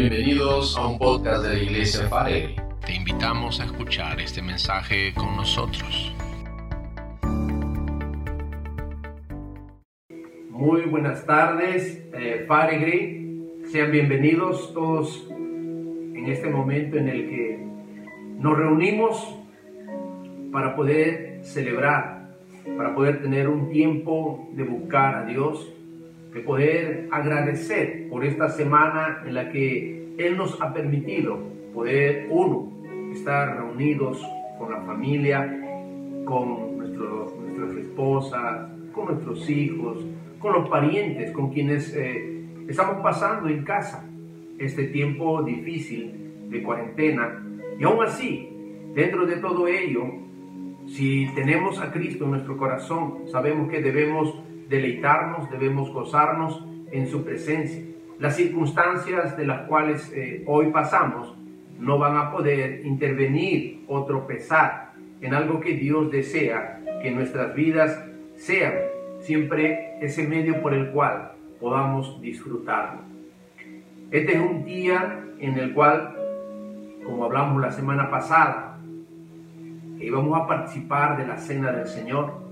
Bienvenidos a un podcast de la Iglesia Farelli. Te invitamos a escuchar este mensaje con nosotros. Muy buenas tardes, eh, Sean bienvenidos todos en este momento en el que nos reunimos para poder celebrar, para poder tener un tiempo de buscar a Dios, de poder agradecer por esta semana en la que Él nos ha permitido poder, uno, estar reunidos con la familia, con nuestras esposas, con nuestros hijos, con los parientes, con quienes eh, estamos pasando en casa este tiempo difícil de cuarentena. Y aún así, dentro de todo ello, si tenemos a Cristo en nuestro corazón, sabemos que debemos deleitarnos, debemos gozarnos en su presencia. Las circunstancias de las cuales eh, hoy pasamos no van a poder intervenir o tropezar en algo que Dios desea que nuestras vidas sean siempre ese medio por el cual podamos disfrutarlo. Este es un día en el cual, como hablamos la semana pasada, íbamos a participar de la cena del Señor.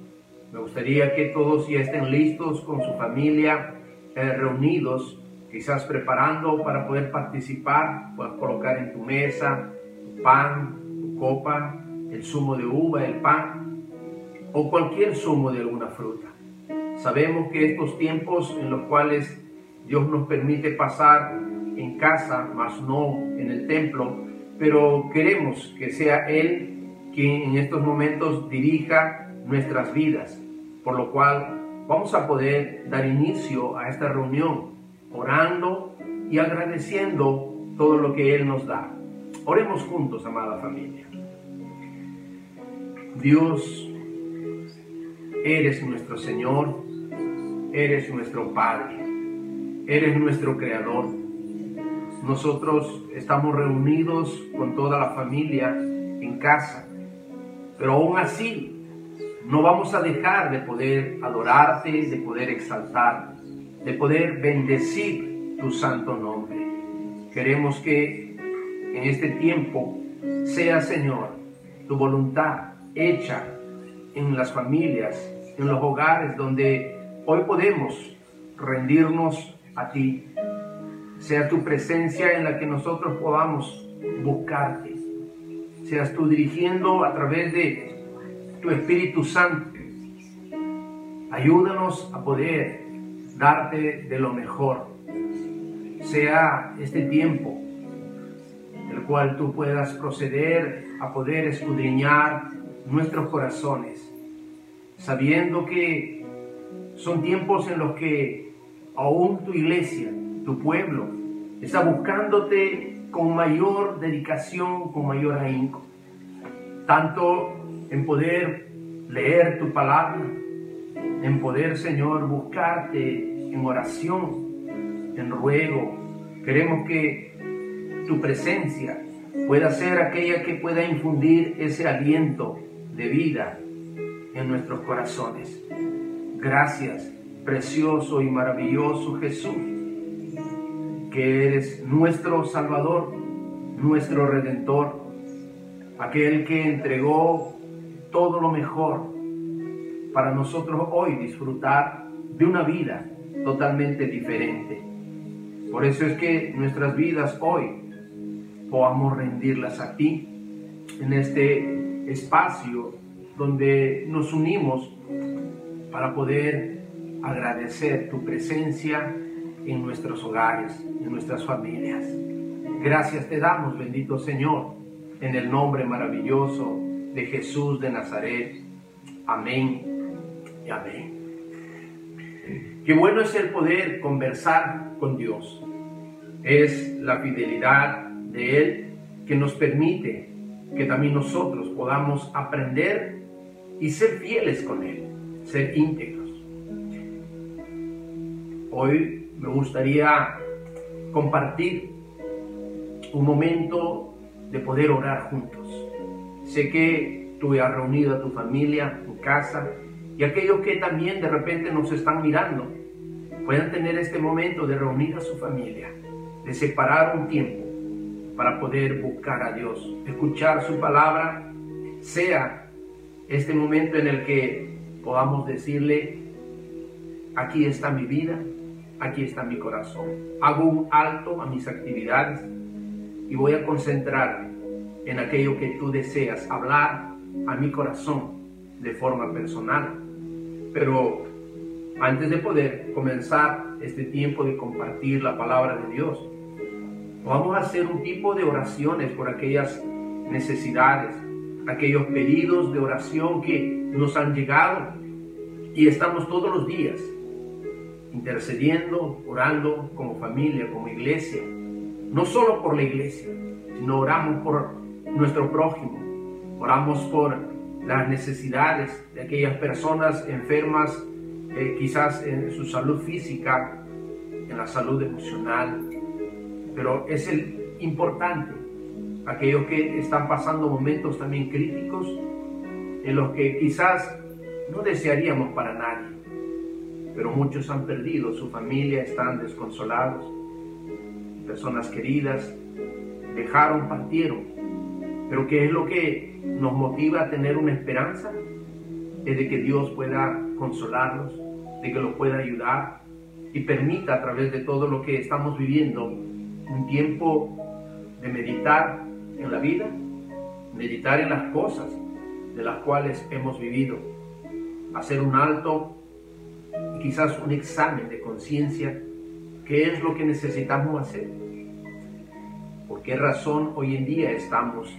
Me gustaría que todos ya estén listos con su familia, eh, reunidos, quizás preparando para poder participar. Puedes colocar en tu mesa tu pan, tu copa, el zumo de uva, el pan o cualquier zumo de alguna fruta. Sabemos que estos tiempos en los cuales Dios nos permite pasar en casa, más no en el templo, pero queremos que sea Él quien en estos momentos dirija nuestras vidas, por lo cual vamos a poder dar inicio a esta reunión orando y agradeciendo todo lo que Él nos da. Oremos juntos, amada familia. Dios, eres nuestro Señor eres nuestro Padre, eres nuestro Creador. Nosotros estamos reunidos con toda la familia en casa, pero aún así no vamos a dejar de poder adorarte, de poder exaltar, de poder bendecir tu santo nombre. Queremos que en este tiempo sea, Señor, tu voluntad hecha en las familias, en los hogares donde Hoy podemos rendirnos a ti. Sea tu presencia en la que nosotros podamos buscarte. Seas tú dirigiendo a través de tu Espíritu Santo. Ayúdanos a poder darte de lo mejor. Sea este tiempo el cual tú puedas proceder a poder escudriñar nuestros corazones, sabiendo que son tiempos en los que aún tu iglesia, tu pueblo, está buscándote con mayor dedicación, con mayor ahínco. Tanto en poder leer tu palabra, en poder, Señor, buscarte en oración, en ruego. Queremos que tu presencia pueda ser aquella que pueda infundir ese aliento de vida en nuestros corazones. Gracias, precioso y maravilloso Jesús, que eres nuestro Salvador, nuestro Redentor, aquel que entregó todo lo mejor para nosotros hoy disfrutar de una vida totalmente diferente. Por eso es que nuestras vidas hoy podamos rendirlas a ti en este espacio donde nos unimos para poder agradecer tu presencia en nuestros hogares, en nuestras familias. Gracias te damos, bendito Señor, en el nombre maravilloso de Jesús de Nazaret. Amén y amén. Qué bueno es el poder conversar con Dios. Es la fidelidad de Él que nos permite que también nosotros podamos aprender y ser fieles con Él ser íntegros. Hoy me gustaría compartir un momento de poder orar juntos. Sé que tú has reunido a tu familia, tu casa y aquellos que también de repente nos están mirando puedan tener este momento de reunir a su familia, de separar un tiempo para poder buscar a Dios, escuchar su palabra, sea este momento en el que podamos decirle, aquí está mi vida, aquí está mi corazón. Hago un alto a mis actividades y voy a concentrarme en aquello que tú deseas hablar a mi corazón de forma personal. Pero antes de poder comenzar este tiempo de compartir la palabra de Dios, vamos a hacer un tipo de oraciones por aquellas necesidades, aquellos pedidos de oración que nos han llegado y estamos todos los días intercediendo, orando como familia, como iglesia, no solo por la iglesia, sino oramos por nuestro prójimo, oramos por las necesidades de aquellas personas enfermas, eh, quizás en su salud física, en la salud emocional, pero es el importante, aquellos que están pasando momentos también críticos, en los que quizás no desearíamos para nadie, pero muchos han perdido su familia, están desconsolados, personas queridas dejaron, partieron, pero ¿qué es lo que nos motiva a tener una esperanza? Es de que Dios pueda consolarlos, de que los pueda ayudar y permita a través de todo lo que estamos viviendo un tiempo de meditar en la vida, meditar en las cosas de las cuales hemos vivido, hacer un alto y quizás un examen de conciencia, qué es lo que necesitamos hacer, por qué razón hoy en día estamos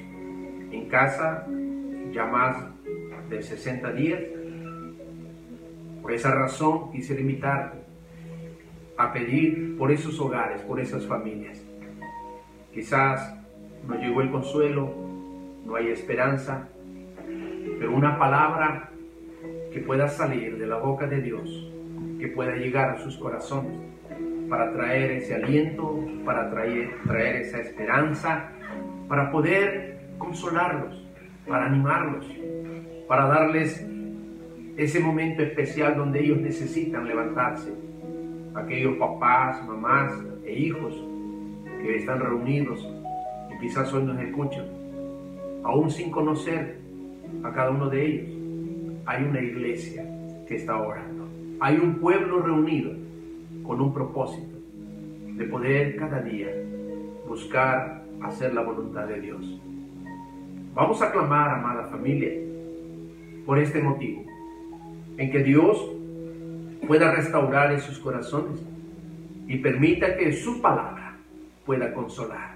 en casa ya más de 60 días. Por esa razón quisiera invitarte a pedir por esos hogares, por esas familias. Quizás no llegó el consuelo, no hay esperanza, pero una palabra que pueda salir de la boca de Dios, que pueda llegar a sus corazones para traer ese aliento, para traer esa esperanza, para poder consolarlos, para animarlos, para darles ese momento especial donde ellos necesitan levantarse. Aquellos papás, mamás e hijos que están reunidos y quizás hoy nos escuchan, aún sin conocer a cada uno de ellos, hay una iglesia que está orando. Hay un pueblo reunido con un propósito de poder cada día buscar hacer la voluntad de Dios. Vamos a clamar, amada familia, por este motivo, en que Dios pueda restaurar esos corazones y permita que su palabra pueda consolar,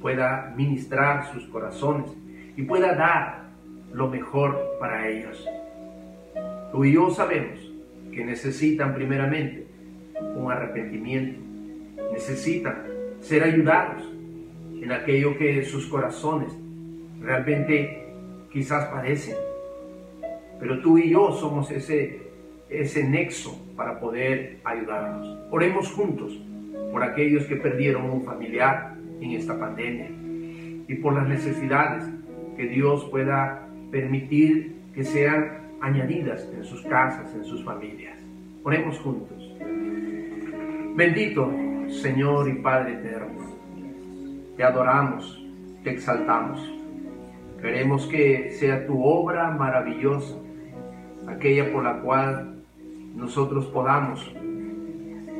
pueda ministrar sus corazones y pueda dar lo mejor para ellos. Tú y yo sabemos que necesitan primeramente un arrepentimiento, necesitan ser ayudados en aquello que sus corazones realmente quizás padecen. Pero tú y yo somos ese, ese nexo para poder ayudarnos. Oremos juntos por aquellos que perdieron un familiar en esta pandemia y por las necesidades que Dios pueda permitir que sean añadidas en sus casas, en sus familias. Oremos juntos. Bendito Señor y Padre eterno, te adoramos, te exaltamos. Queremos que sea tu obra maravillosa, aquella por la cual nosotros podamos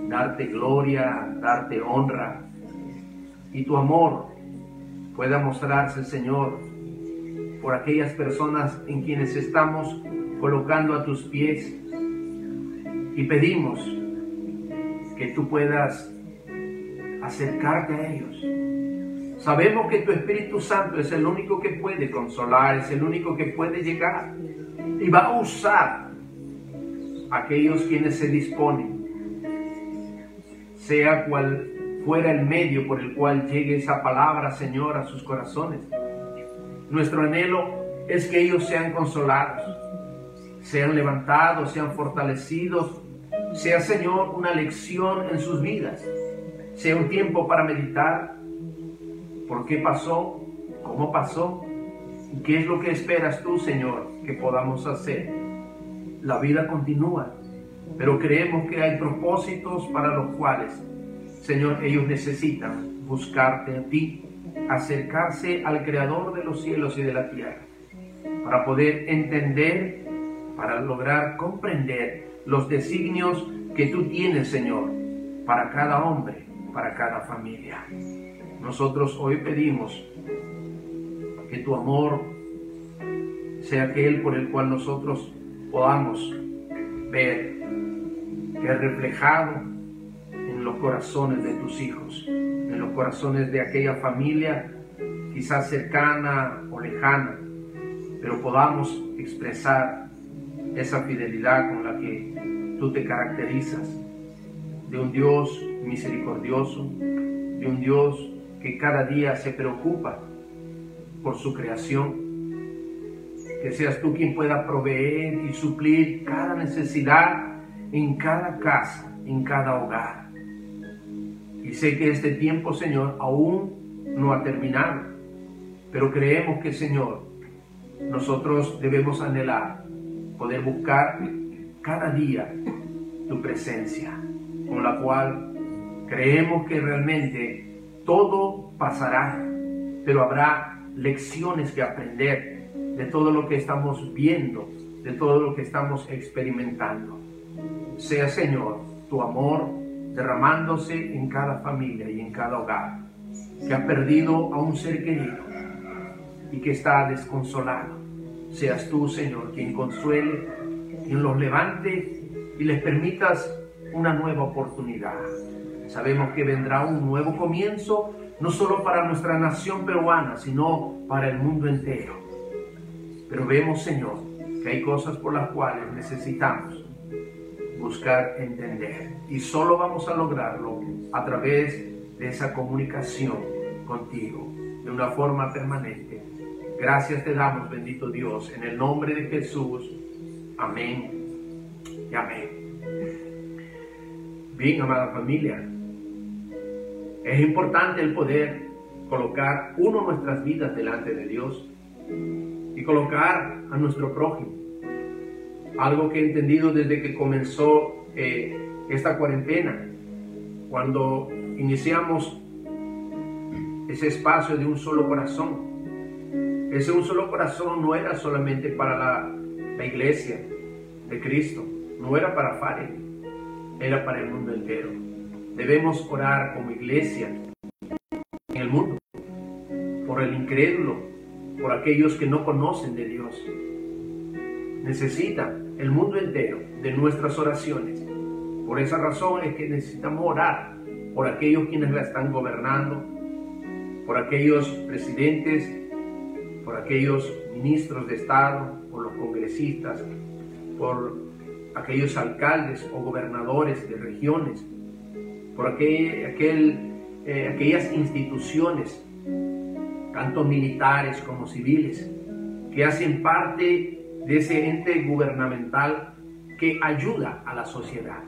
darte gloria, darte honra y tu amor pueda mostrarse, Señor, por aquellas personas en quienes estamos colocando a tus pies. Y pedimos que tú puedas acercarte a ellos Sabemos que tu Espíritu Santo es el único que puede consolar, es el único que puede llegar y va a usar a aquellos quienes se disponen, sea cual fuera el medio por el cual llegue esa palabra, Señor, a sus corazones. Nuestro anhelo es que ellos sean consolados, sean levantados, sean fortalecidos, sea, Señor, una lección en sus vidas, sea un tiempo para meditar, por qué pasó, cómo pasó, y qué es lo que esperas tú, Señor, que podamos hacer. La vida continúa pero creemos que hay propósitos para los cuales, Señor, ellos necesitan buscarte a ti, acercarse al Creador de los cielos y de la tierra, para poder entender, para lograr comprender los designios que tú tienes, Señor, para cada hombre, para cada familia. Nosotros hoy pedimos que tu amor sea aquel por el cual nosotros podamos ver que es reflejado en los corazones de tus hijos, en los corazones de aquella familia quizás cercana o lejana, pero podamos expresar esa fidelidad con la que tú te caracterizas, de un Dios misericordioso, de un Dios que cada día se preocupa por su creación. Que seas tú quien pueda proveer y suplir cada necesidad en cada casa, en cada hogar. Y sé que este tiempo, Señor, aún no ha terminado, pero creemos que, Señor, nosotros debemos anhelar poder buscar cada día tu presencia, con la cual creemos que realmente todo pasará, pero habrá lecciones que aprender de todo lo que estamos viendo, de todo lo que estamos experimentando. Sea, Señor, tu amor derramándose en cada familia y en cada hogar que ha perdido a un ser querido y que está desconsolado. Seas tú, Señor, quien consuele, quien los levante y les permitas una nueva oportunidad. Sabemos que vendrá un nuevo comienzo, no solo para nuestra nación peruana, sino para el mundo entero. Pero vemos, Señor, que hay cosas por las cuales necesitamos buscar entender. Y solo vamos a lograrlo a través de esa comunicación contigo, de una forma permanente. Gracias te damos, bendito Dios, en el nombre de Jesús. Amén y amén. Bien, amada familia, es importante el poder colocar uno nuestras vidas delante de Dios y colocar a nuestro prójimo. Algo que he entendido desde que comenzó eh, esta cuarentena, cuando iniciamos ese espacio de un solo corazón. Ese un solo corazón no era solamente para la, iglesia de Cristo, no era para Fare, era para el mundo entero. Debemos orar como iglesia en el mundo, por el incrédulo, por aquellos que no conocen de Dios. Necesita el mundo entero de nuestras oraciones. Por esa razón es que necesitamos orar por aquellos quienes la están gobernando, por aquellos presidentes, por aquellos ministros de Estado, por los congresistas, por aquellos alcaldes o gobernadores de regiones, por aquel, eh, aquellas instituciones, tanto militares como civiles, que hacen parte de ese ente gubernamental que ayuda a la sociedad.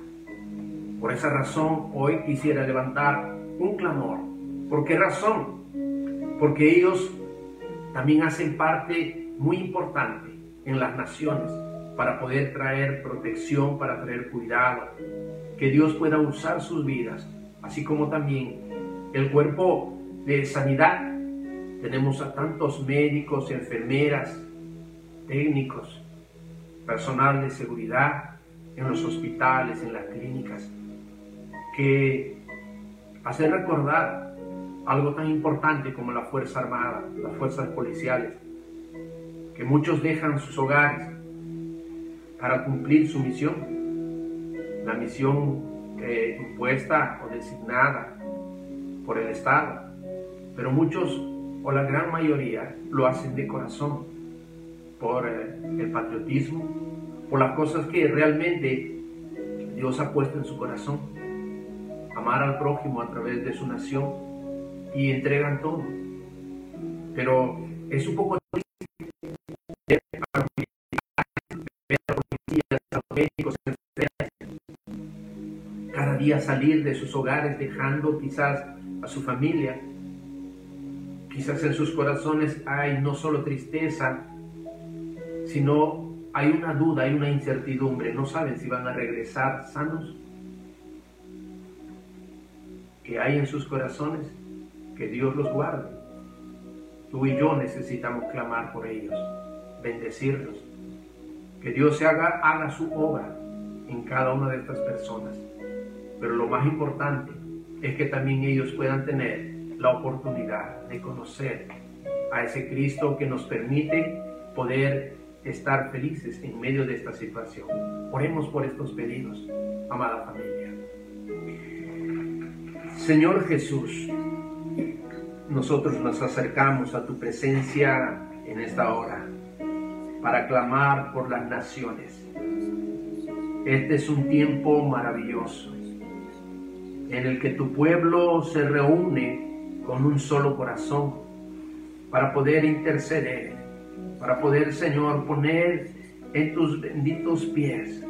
Por esa razón, hoy quisiera levantar un clamor. ¿Por qué razón? Porque ellos también hacen parte muy importante en las naciones para poder traer protección, para traer cuidado, que Dios pueda usar sus vidas, así como también el cuerpo de sanidad. Tenemos a tantos médicos, enfermeras, técnicos, personal de seguridad en los hospitales, en las clínicas, que hacen recordar algo tan importante como la Fuerza Armada, las fuerzas policiales, que muchos dejan sus hogares para cumplir su misión, la misión eh, impuesta o designada por el Estado. Pero muchos, o la gran mayoría, lo hacen de corazón, por eh, el patriotismo, por las cosas que realmente Dios ha puesto en su corazón. Amar al prójimo a través de su nación y entregan todo. Pero es un poco salir de sus hogares dejando quizás a su familia. Quizás en sus corazones hay no solo tristeza, sino hay una duda, hay una incertidumbre, no saben si van a regresar sanos, que hay en sus corazones, que Dios los guarde. Tú y yo necesitamos clamar por ellos, bendecirlos, que Dios se haga, haga su obra en cada una de estas personas. Pero lo más importante es que también ellos puedan tener la oportunidad de conocer a ese Cristo que nos permite poder estar felices en medio de esta situación. Oremos por estos pedidos, amada familia. Señor Jesús, nosotros nos acercamos a tu presencia en esta hora para clamar por las naciones. Este es un tiempo maravilloso en el que tu pueblo se reúne con un solo corazón para poder interceder, para poder, Señor, poner en tus benditos pies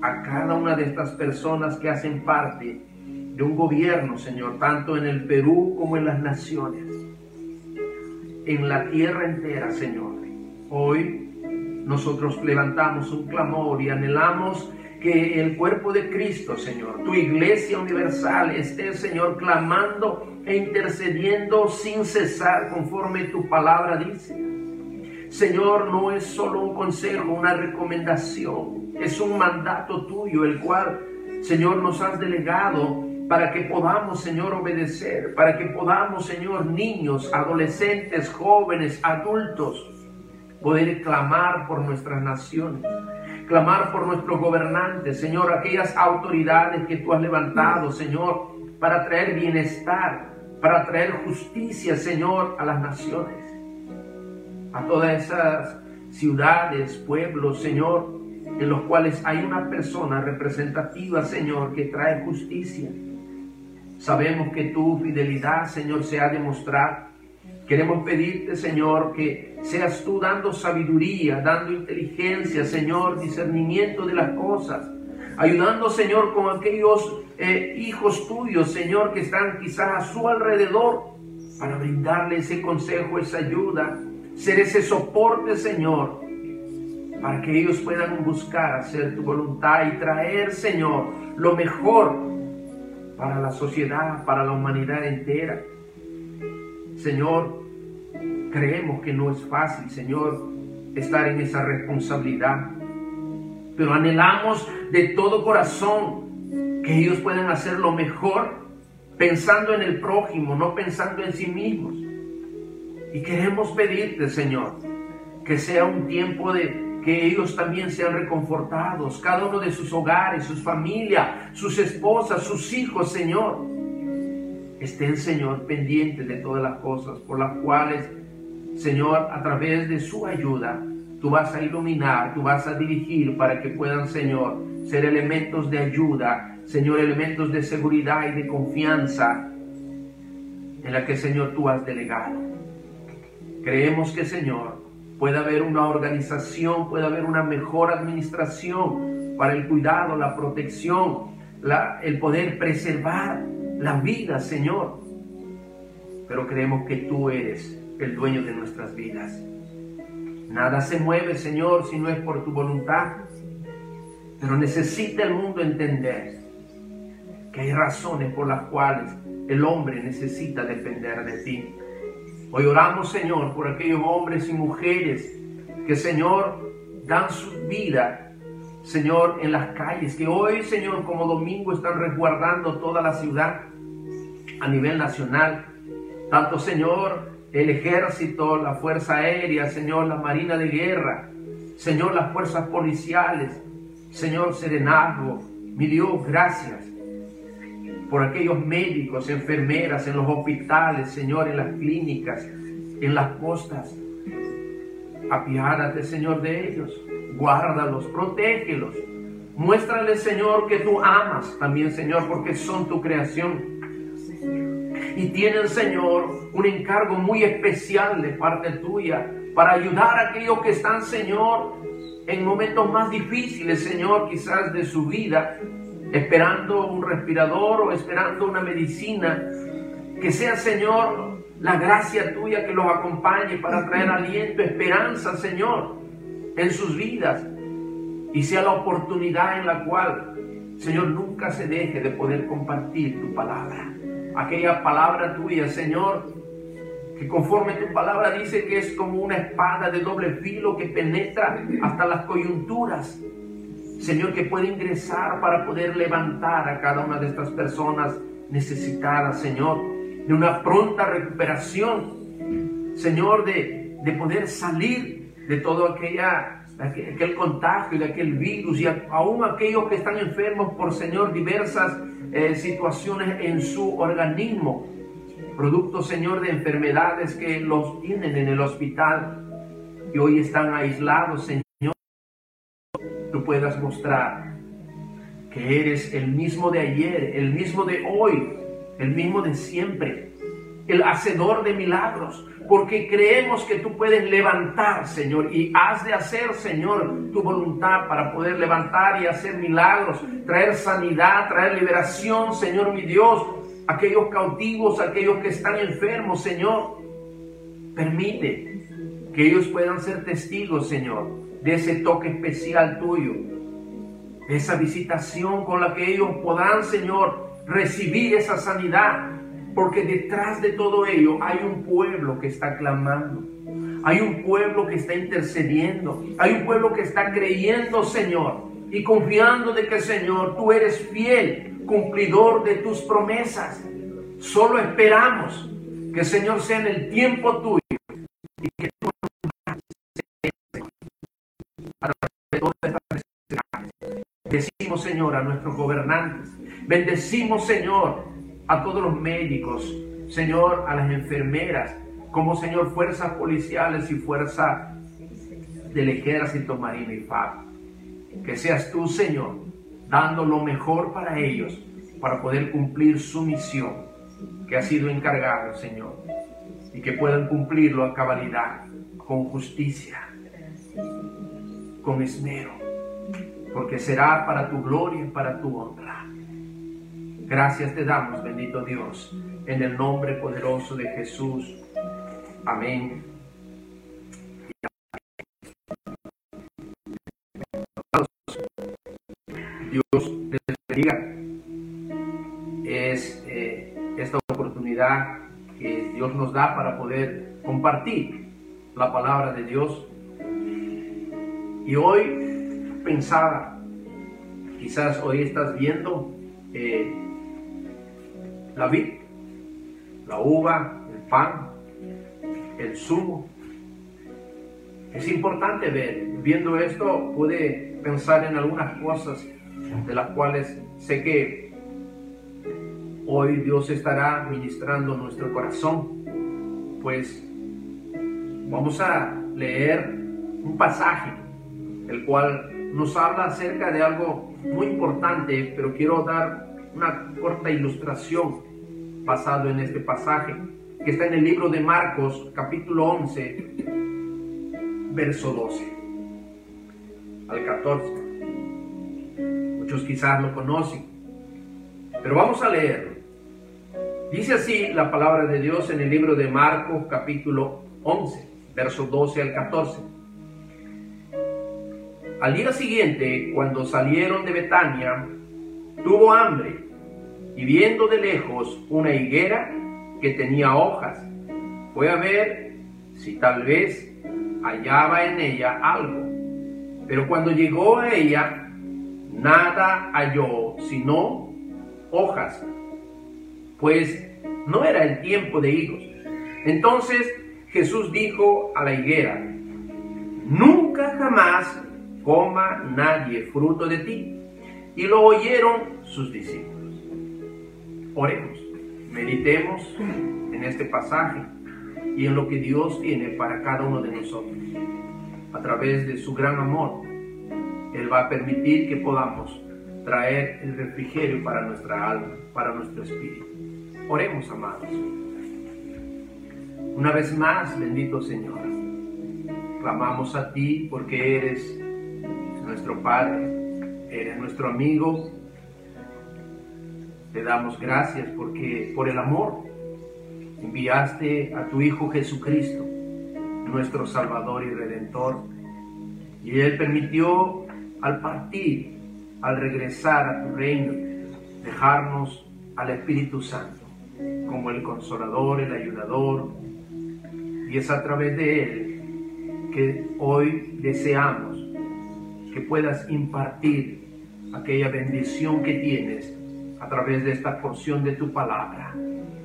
a cada una de estas personas que hacen parte de un gobierno, Señor, tanto en el Perú como en las naciones, en la tierra entera, Señor. Hoy nosotros levantamos un clamor y anhelamos que el cuerpo de Cristo, Señor, tu iglesia universal esté, Señor, clamando e intercediendo sin cesar conforme tu palabra dice. Señor, no es solo un consejo, una recomendación, es un mandato tuyo, el cual, Señor, nos has delegado para que podamos, Señor, obedecer, para que podamos, Señor, niños, adolescentes, jóvenes, adultos, poder clamar por nuestras naciones, clamar por nuestros gobernantes, Señor, aquellas autoridades que tú has levantado, Señor, para traer bienestar, para traer justicia, Señor, a las naciones, a todas esas ciudades, pueblos, Señor, en los cuales hay una persona representativa, Señor, que trae justicia. Sabemos que tu fidelidad, Señor, se ha demostrado Queremos pedirte, Señor, que seas tú dando sabiduría, dando inteligencia, Señor, discernimiento de las cosas. Ayudando, Señor, con aquellos eh, hijos tuyos, Señor, que están quizás a su alrededor, para brindarle ese consejo, esa ayuda, ser ese soporte, Señor, para que ellos puedan buscar hacer tu voluntad y traer, Señor, lo mejor para la sociedad, para la humanidad entera. Señor, creemos que no es fácil, Señor, estar en esa responsabilidad, pero anhelamos de todo corazón que ellos puedan hacer lo mejor pensando en el prójimo, no pensando en sí mismos. Y queremos pedirte, Señor, que sea un tiempo de que ellos también sean reconfortados, cada uno de sus hogares, sus familias, sus esposas, sus hijos, Señor estén, Señor, pendientes de todas las cosas por las cuales, Señor, a través de su ayuda, tú vas a iluminar, tú vas a dirigir para que puedan, Señor, ser elementos de ayuda, Señor, elementos de seguridad y de confianza en la que, Señor, tú has delegado. Creemos que, Señor, puede haber una organización, puede haber una mejor administración para el cuidado, la protección, el poder preservar la vida, Señor. Pero creemos que tú eres el dueño de nuestras vidas. Nada se mueve, Señor, si no es por tu voluntad. Pero necesita el mundo entender que hay razones por las cuales el hombre necesita depender de ti. Hoy oramos, Señor, por aquellos hombres y mujeres que, Señor, dan su vida Señor, en las calles, que hoy, Señor, como domingo están resguardando toda la ciudad a nivel nacional. Tanto, Señor, el ejército, la fuerza aérea, Señor, la marina de guerra, Señor, las fuerzas policiales, Señor, serenazgo, mi Dios, gracias por aquellos médicos, enfermeras en los hospitales, Señor, en las clínicas, en las costas. Apiádate, Señor, de ellos. Guárdalos, protégelos. Muéstrales, Señor, que tú amas también, Señor, porque son tu creación y tienen, Señor, un encargo muy especial de parte tuya para ayudar a aquellos que están, Señor, en momentos más difíciles, Señor, quizás de su vida, esperando un respirador o esperando una medicina. Que sea, Señor, la gracia tuya que los acompañe para traer aliento, esperanza, Señor, en sus vidas y sea la oportunidad en la cual, Señor, nunca se deje de poder compartir tu palabra. Aquella palabra tuya, Señor, que conforme tu palabra dice que es como una espada de doble filo que penetra hasta las coyunturas. Señor, que puede ingresar para poder levantar a cada una de estas personas necesitadas, Señor, de una pronta recuperación, Señor, de, de poder salir de todo aquella, aquel contagio, de aquel virus y aún aquellos que están enfermos por, Señor, diversas eh, situaciones en su organismo, producto, Señor, de enfermedades que los tienen en el hospital y hoy están aislados, Señor. Tú puedas mostrar que eres el mismo de ayer, el mismo de hoy, el mismo de siempre, el hacedor de milagros, porque creemos que tú puedes levantar, Señor, y has de hacer, Señor, tu voluntad para poder levantar y hacer milagros, traer sanidad, traer liberación, Señor mi Dios, aquellos cautivos, aquellos que están enfermos, Señor. Permite que ellos puedan ser testigos, Señor, de ese toque especial tuyo, de esa visitación con la que ellos podrán, Señor, recibir esa sanidad, porque detrás de todo ello hay un pueblo que está clamando. Hay un pueblo que está intercediendo. Hay un pueblo que está creyendo, Señor, y confiando de que, Señor, tú eres fiel, cumplidor de tus promesas. Solo esperamos que, Señor, sea en el tiempo tuyo y que tú Decimos, Señor, a nuestros gobernantes. Bendecimos, Señor, a todos los médicos, Señor, a las enfermeras, como Señor, fuerzas policiales y fuerza del ejército marino y FAB. Que seas tú, Señor, dando lo mejor para ellos, para poder cumplir su misión que ha sido encargada, Señor, y que puedan cumplirlo a cabalidad, con justicia, con esmero, porque será para tu gloria y para tu honra. Gracias te damos, bendito Dios, en el nombre poderoso de Jesús. Amén. Dios les bendiga. Es eh, esta oportunidad que Dios nos da para poder compartir la palabra de Dios. Y hoy pensaba, quizás hoy estás viendo eh, la vid, la uva, el pan, el zumo. Es importante ver, viendo esto pude pensar en algunas cosas de las cuales sé que hoy Dios estará ministrando nuestro corazón. Pues vamos a leer un pasaje, el cual nos habla acerca de algo muy importante, pero quiero dar una corta ilustración basado en este pasaje que está en el libro de Marcos capítulo 11 verso 12 al 14. Muchos quizás lo conocen, pero vamos a leerlo. Dice así la palabra de Dios en el libro de Marcos capítulo 11 verso 12 al 14. Al día siguiente, cuando salieron de Betania, tuvo hambre y viendo de lejos una higuera que tenía hojas, fue a ver si tal vez hallaba en ella algo. Pero cuando llegó a ella, nada halló sino hojas, pues no era el tiempo de higos. Entonces Jesús dijo a la higuera, nunca jamás coma nadie fruto de ti. Y lo oyeron sus discípulos. Oremos, meditemos en este pasaje y en lo que Dios tiene para cada uno de nosotros. A través de su gran amor, Él va a permitir que podamos traer el refrigerio para nuestra alma, para nuestro espíritu. Oremos, amados. Una vez más, bendito Señor, clamamos a ti porque eres nuestro Padre, eres nuestro amigo. Te damos gracias porque por el amor enviaste a tu Hijo Jesucristo, nuestro Salvador y Redentor, y Él permitió al partir, al regresar a tu reino, dejarnos al Espíritu Santo como el consolador, el ayudador, y es a través de Él que hoy deseamos que puedas impartir aquella bendición que tienes a través de esta porción de tu palabra.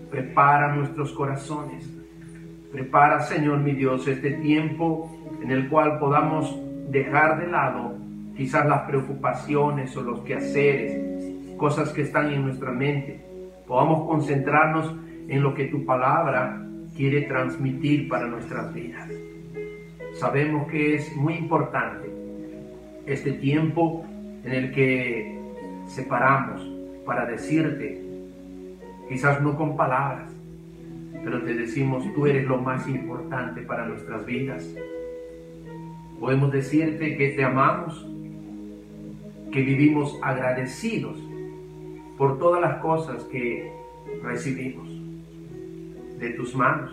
Prepara nuestros corazones. Prepara, Señor mi Dios, este tiempo en el cual podamos dejar de lado quizás las preocupaciones o los quehaceres, cosas que están en nuestra mente. Podamos concentrarnos en lo que tu palabra quiere transmitir para nuestras vidas. Sabemos que es muy importante este tiempo en el que separamos para decirte, quizás no con palabras, pero te decimos, tú eres lo más importante para nuestras vidas. Podemos decirte que te amamos, que vivimos agradecidos por todas las cosas que recibimos de tus manos.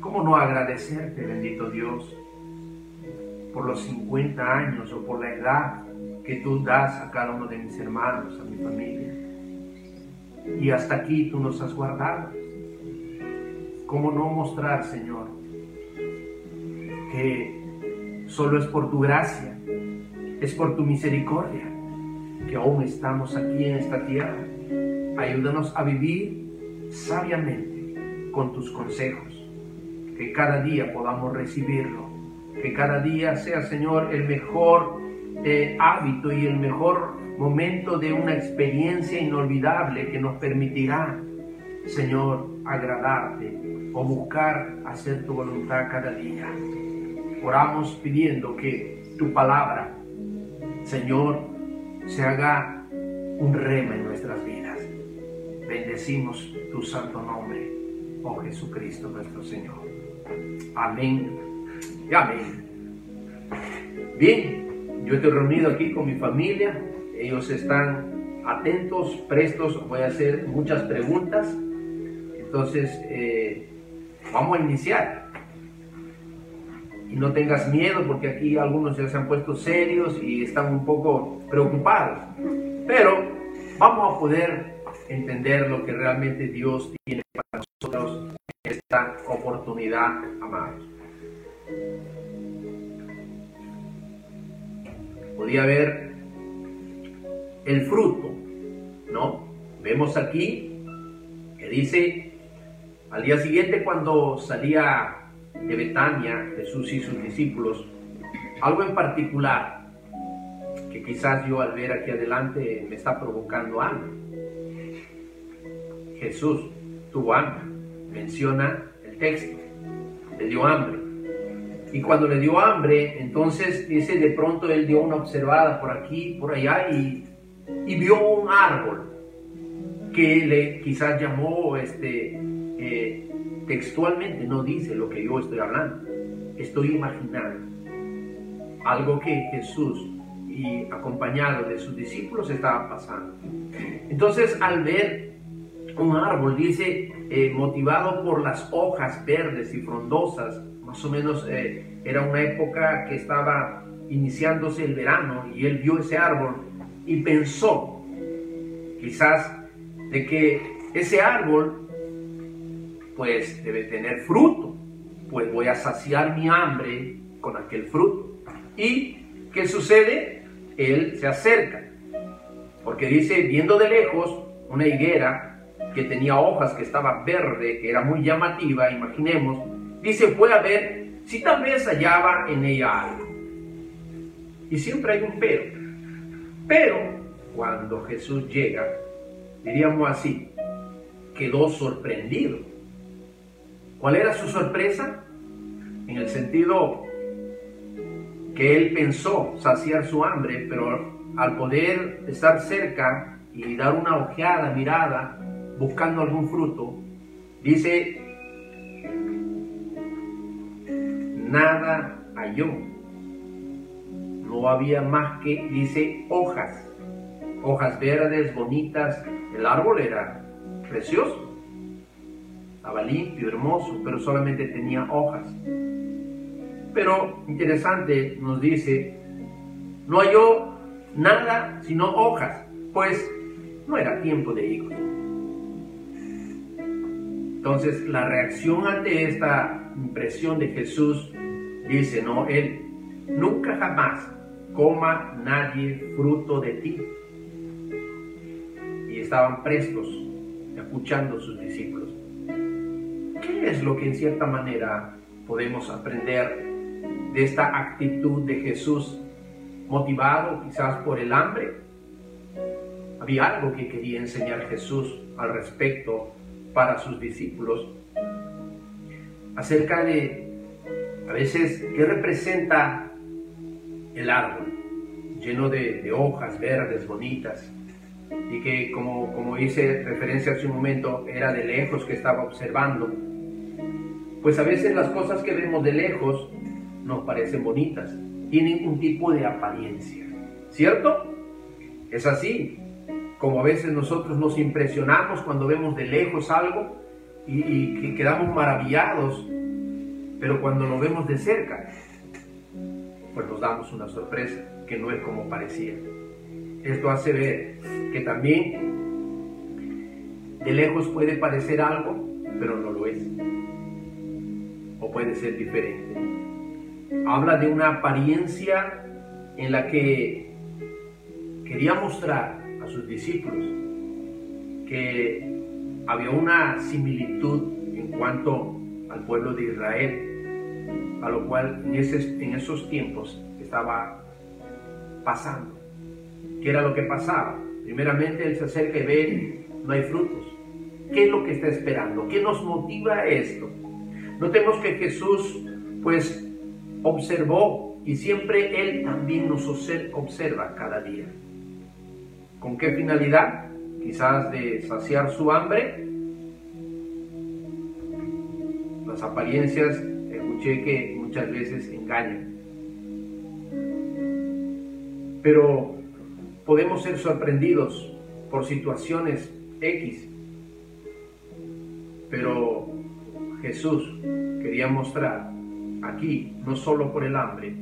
¿Cómo no agradecerte, bendito Dios, por los 50 años o por la edad que tú das a cada uno de mis hermanos, a mi familia? Y hasta aquí tú nos has guardado. ¿Cómo no mostrar, Señor, que solo es por tu gracia, es por tu misericordia que aún estamos aquí en esta tierra? Ayúdanos a vivir sabiamente con tus consejos. Que cada día podamos recibirlo. Que cada día sea, Señor, el mejor eh, hábito y el mejor momento de una experiencia inolvidable que nos permitirá, Señor, agradarte o buscar hacer tu voluntad cada día. Oramos pidiendo que tu palabra, Señor, se haga un rema en nuestras vidas. Bendecimos tu santo nombre oh Jesucristo nuestro Señor. Amén y amén. Bien, yo estoy reunido aquí con mi familia, ellos están atentos, prestos, voy a hacer muchas preguntas, entonces eh, vamos a iniciar. Y no tengas miedo porque aquí algunos ya se han puesto serios y están un poco preocupados, pero vamos a poder entender lo que realmente Dios tiene para nosotros esta oportunidad, amados. Podía ver el fruto, ¿no? Vemos aquí que dice, al día siguiente cuando salía de Betania, Jesús y sus discípulos, algo en particular que quizás yo al ver aquí adelante me está provocando hambre. Jesús tuvo hambre menciona el texto. Le dio hambre. Y cuando le dio hambre, entonces dice, de pronto él dio una observada por aquí, por allá, y, vio un árbol que le quizás llamó este, eh, textualmente, no dice lo que yo estoy hablando, estoy imaginando algo que Jesús y acompañado de sus discípulos estaba pasando. Entonces al ver un árbol, dice, eh, motivado por las hojas verdes y frondosas, más o menos eh, era una época que estaba iniciándose el verano y él vio ese árbol y pensó, quizás, de que ese árbol pues debe tener fruto, pues voy a saciar mi hambre con aquel fruto. ¿Y qué sucede? Él se acerca, porque dice, viendo de lejos una higuera que tenía hojas, que estaba verde, que era muy llamativa, imaginemos, dice, fue a ver si tal vez hallaba en ella algo. Y siempre hay un pero. Pero cuando Jesús llega, diríamos así, quedó sorprendido. ¿Cuál era su sorpresa? En el sentido que él pensó saciar su hambre, pero al poder estar cerca y dar una ojeada, mirada, buscando algún fruto, dice, nada halló. No había más que, dice, hojas, hojas verdes, bonitas. El árbol era precioso, estaba limpio, hermoso, pero solamente tenía hojas. Pero interesante, nos dice, No halló nada sino hojas, pues no era tiempo de higos. Entonces la reacción ante esta impresión de Jesús dice, no, él nunca jamás coma nadie fruto de ti. Y estaban prestos, escuchando sus discípulos. ¿Qué es lo que en cierta manera podemos aprender de esta actitud de Jesús, motivado quizás por el hambre? Había algo que quería enseñar Jesús al respecto para sus discípulos acerca de a veces qué representa el árbol lleno de, hojas verdes bonitas y que como, como hice referencia hace un momento era de lejos que estaba observando pues a veces las cosas que vemos de lejos nos parecen bonitas tienen un tipo de apariencia ¿cierto? es así como a veces nosotros nos impresionamos cuando vemos de lejos algo y, quedamos maravillados, pero cuando lo vemos de cerca, pues nos damos una sorpresa que no es como parecía. Esto hace ver que también de lejos puede parecer algo, pero no lo es. O puede ser diferente. Habla de una apariencia en la que quería mostrar sus discípulos que había una similitud en cuanto al pueblo de Israel, a lo cual en, en esos tiempos estaba pasando. ¿Qué era lo que pasaba? Primeramente él se acerca y ve, no hay frutos. ¿Qué es lo que está esperando? ¿Qué nos motiva esto? Notemos que Jesús pues observó y siempre Él también nos observa cada día. ¿Con qué finalidad? Quizás de saciar su hambre. Las apariencias, escuché que muchas veces engañan. Pero podemos ser sorprendidos por situaciones X. Pero Jesús quería mostrar aquí, no solo por el hambre,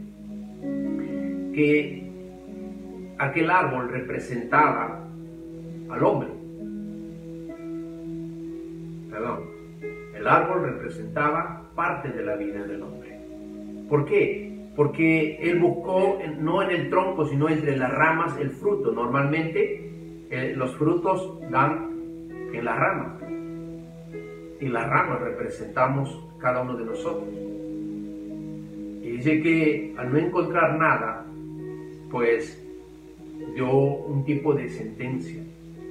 que aquel árbol representaba al hombre. Perdón, el árbol representaba parte de la vida del hombre. ¿Por qué? Porque él buscó no en el tronco, sino entre las ramas el fruto. Normalmente eh, los frutos dan en las ramas. Y las ramas representamos cada uno de nosotros. Y dice que al no encontrar nada, pues dio un tipo de sentencia.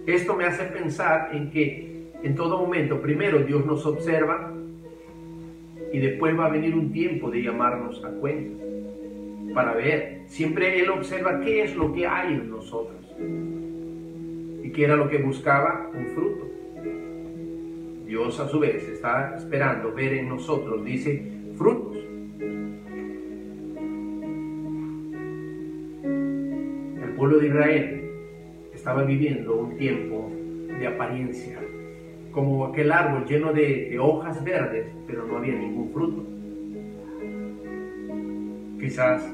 Esto me hace pensar en que en todo momento, primero Dios nos observa y después va a venir un tiempo de llamarnos a cuenta para ver. Siempre Él observa qué es lo que hay en nosotros y qué era lo que buscaba, un fruto. Dios a su vez está esperando ver en nosotros, dice, frutos. pueblo de Israel estaba viviendo un tiempo de apariencia, como aquel árbol lleno de, hojas verdes, pero no había ningún fruto. Quizás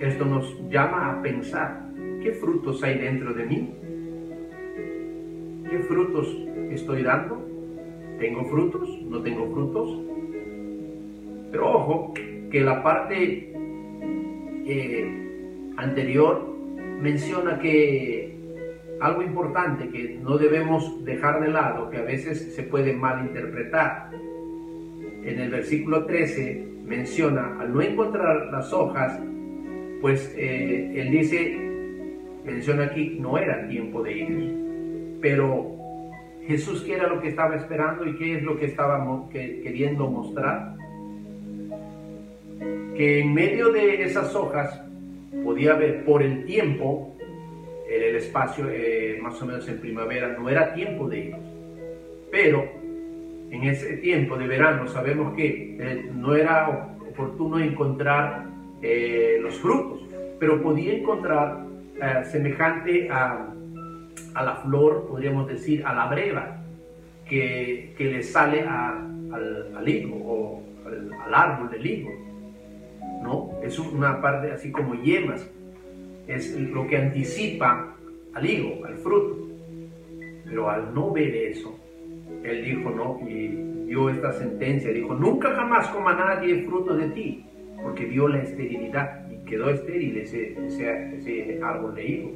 esto nos llama a pensar, ¿qué frutos hay dentro de mí? ¿Qué frutos estoy dando? ¿Tengo frutos? ¿No tengo frutos? Pero ojo, que la parte eh, anterior menciona que algo importante que no debemos dejar de lado, que a veces se puede malinterpretar. En el versículo 13 menciona, al no encontrar las hojas, pues eh, él dice, menciona aquí, no era tiempo de ir. Pero Jesús, ¿qué era lo que estaba esperando y qué es lo que estaba queriendo mostrar? Que en medio de esas hojas podía ver por el tiempo, en el espacio eh, más o menos en primavera, no era tiempo de higos. Pero en ese tiempo de verano sabemos que eh, no era oportuno encontrar eh, los frutos, pero podía encontrar semejante a, a, la flor, podríamos decir, a la breva, que, que le sale al, al, higo o al, al árbol del higo ¿no? Es una parte así como yemas. Es lo que anticipa al higo, al fruto. Pero al no ver eso, él dijo, no, y dio esta sentencia, dijo, nunca jamás coma nadie fruto de ti, porque vio la esterilidad y quedó estéril ese, ese, árbol de higo.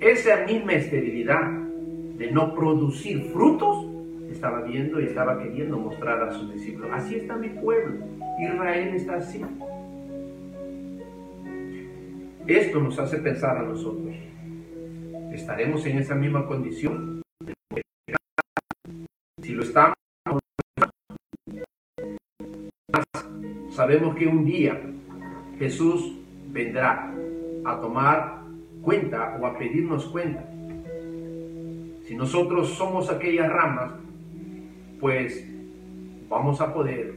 Esa misma esterilidad de no producir frutos, estaba viendo y estaba queriendo mostrar a sus discípulos. Así está mi pueblo. Israel está así. Esto nos hace pensar a nosotros. ¿Estaremos en esa misma condición? Si lo estamos, sabemos que un día Jesús vendrá a tomar cuenta o a pedirnos cuenta. Si nosotros somos aquellas ramas, pues vamos a poder.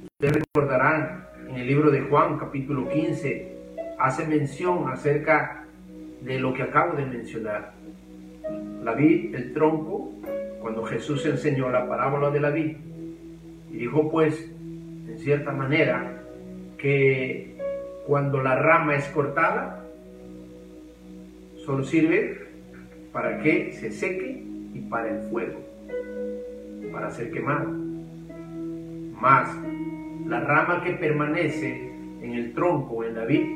Ustedes recordarán el libro de Juan, capítulo 15, hace mención acerca de lo que acabo de mencionar. La vid, el tronco, cuando Jesús enseñó la parábola de la vid, y dijo pues, en cierta manera, que cuando la rama es cortada, solo sirve para que se seque y para el fuego, para ser quemado. Más la rama que permanece en el tronco, en la vid,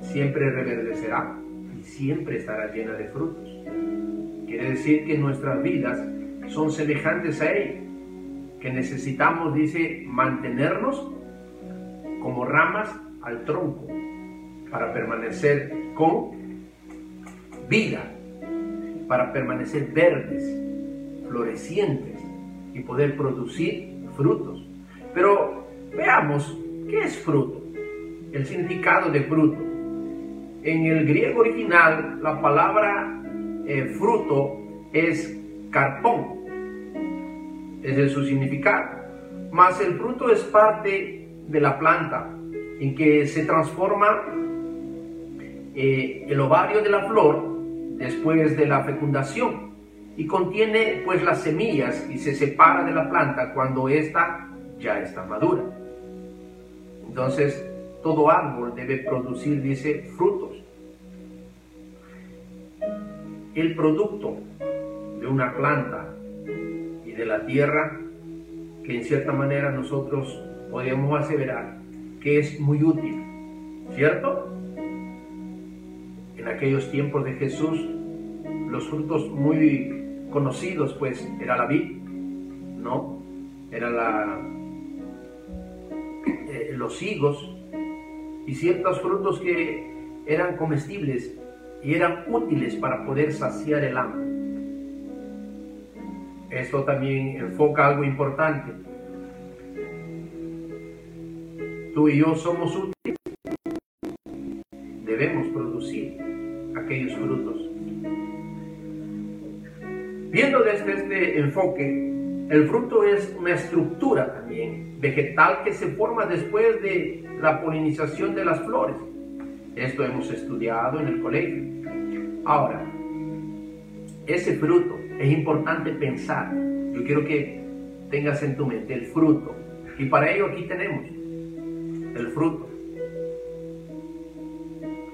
siempre reverdecerá y siempre estará llena de frutos. Quiere decir que nuestras vidas son semejantes a ella, que necesitamos, dice, mantenernos como ramas al tronco para permanecer con vida, para permanecer verdes, florecientes y poder producir frutos. Pero Veamos, ¿qué es fruto? El significado de fruto. En el griego original, la palabra eh, fruto es carpón. Ese es su significado. Mas el fruto es parte de la planta en que se transforma eh, el ovario de la flor después de la fecundación y contiene pues las semillas y se separa de la planta cuando ésta ya está madura. Entonces, todo árbol debe producir, dice, frutos. El producto de una planta y de la tierra, que en cierta manera nosotros podríamos aseverar que es muy útil, ¿cierto? En aquellos tiempos de Jesús, los frutos muy conocidos, pues, era la vid, ¿no? Era la, los higos y ciertos frutos que eran comestibles y eran útiles para poder saciar el hambre. Esto también enfoca algo importante. Tú y yo somos útiles. Debemos producir aquellos frutos. Viendo desde este enfoque, el fruto es una estructura también vegetal que se forma después de la polinización de las flores. Esto hemos estudiado en el colegio. Ahora, ese fruto es importante pensar. Yo quiero que tengas en tu mente el fruto. Y para ello aquí tenemos el fruto,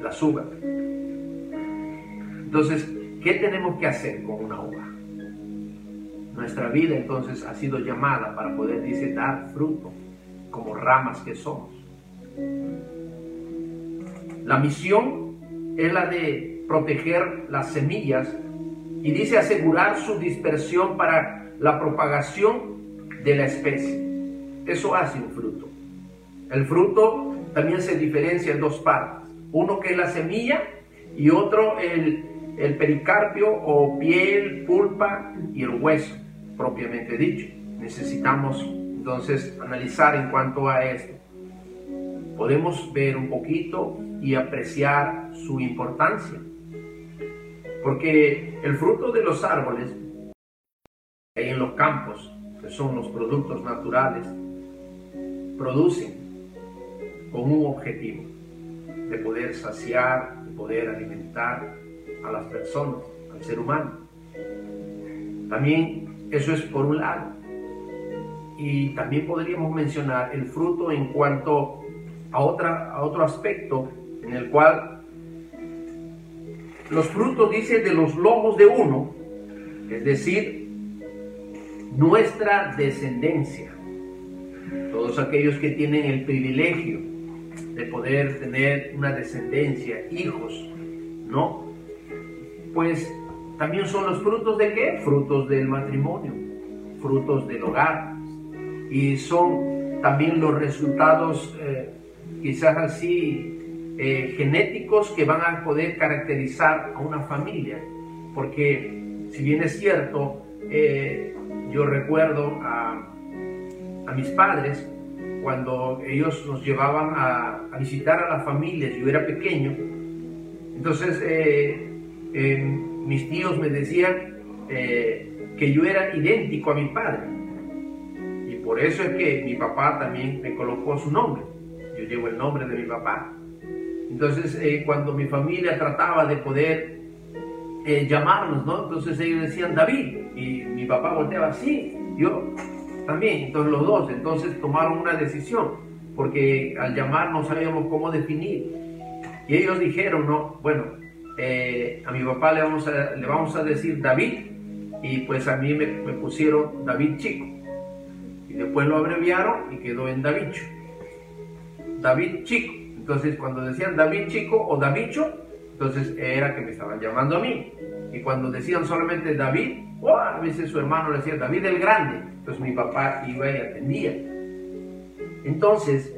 las uvas. Entonces, ¿qué tenemos que hacer con una uva? Nuestra vida entonces ha sido llamada para poder, dice, dar fruto como ramas que somos. La misión es la de proteger las semillas y dice asegurar su dispersión para la propagación de la especie. Eso hace un fruto. El fruto también se diferencia en dos partes. Uno que es la semilla y otro el el pericarpio o piel, pulpa y el hueso, propiamente dicho. Necesitamos entonces analizar en cuanto a esto. Podemos ver un poquito y apreciar su importancia. Porque el fruto de los árboles en los campos, que son los productos naturales, producen con un objetivo de poder saciar, de poder alimentar a las personas, al ser humano. También eso es por un lado. Y también podríamos mencionar el fruto en cuanto a, otra, a otro aspecto en el cual los frutos, dice, de los lomos de uno, es decir, nuestra descendencia. Todos aquellos que tienen el privilegio de poder tener una descendencia, hijos, ¿no? Pues también son los frutos de qué? Frutos del matrimonio, frutos del hogar. Y son también los resultados eh, quizás así eh, genéticos que van a poder caracterizar a una familia. Porque si bien es cierto, eh, yo recuerdo a, mis padres cuando ellos nos llevaban a, a, visitar a las familias, yo era pequeño, entonces mis tíos me decían eh, que yo era idéntico a mi padre. Y por eso es que mi papá también me colocó su nombre. Yo llevo el nombre de mi papá. Entonces, eh, cuando mi familia trataba de poder eh, llamarnos, ¿no? Entonces ellos decían David. Y mi papá volteaba así, yo también. Entonces los dos, entonces tomaron una decisión. Porque al llamar no sabíamos cómo definir. Y ellos dijeron, no, bueno, eh, a mi papá le vamos a, le vamos a decir David y pues a mí me, pusieron David Chico. Y después lo abreviaron y quedó en Davicho. David Chico. Entonces cuando decían David Chico o Davicho, entonces era que me estaban llamando a mí. Y cuando decían solamente David, oh, a veces su hermano le decía David el Grande. Entonces mi papá iba y atendía. Entonces,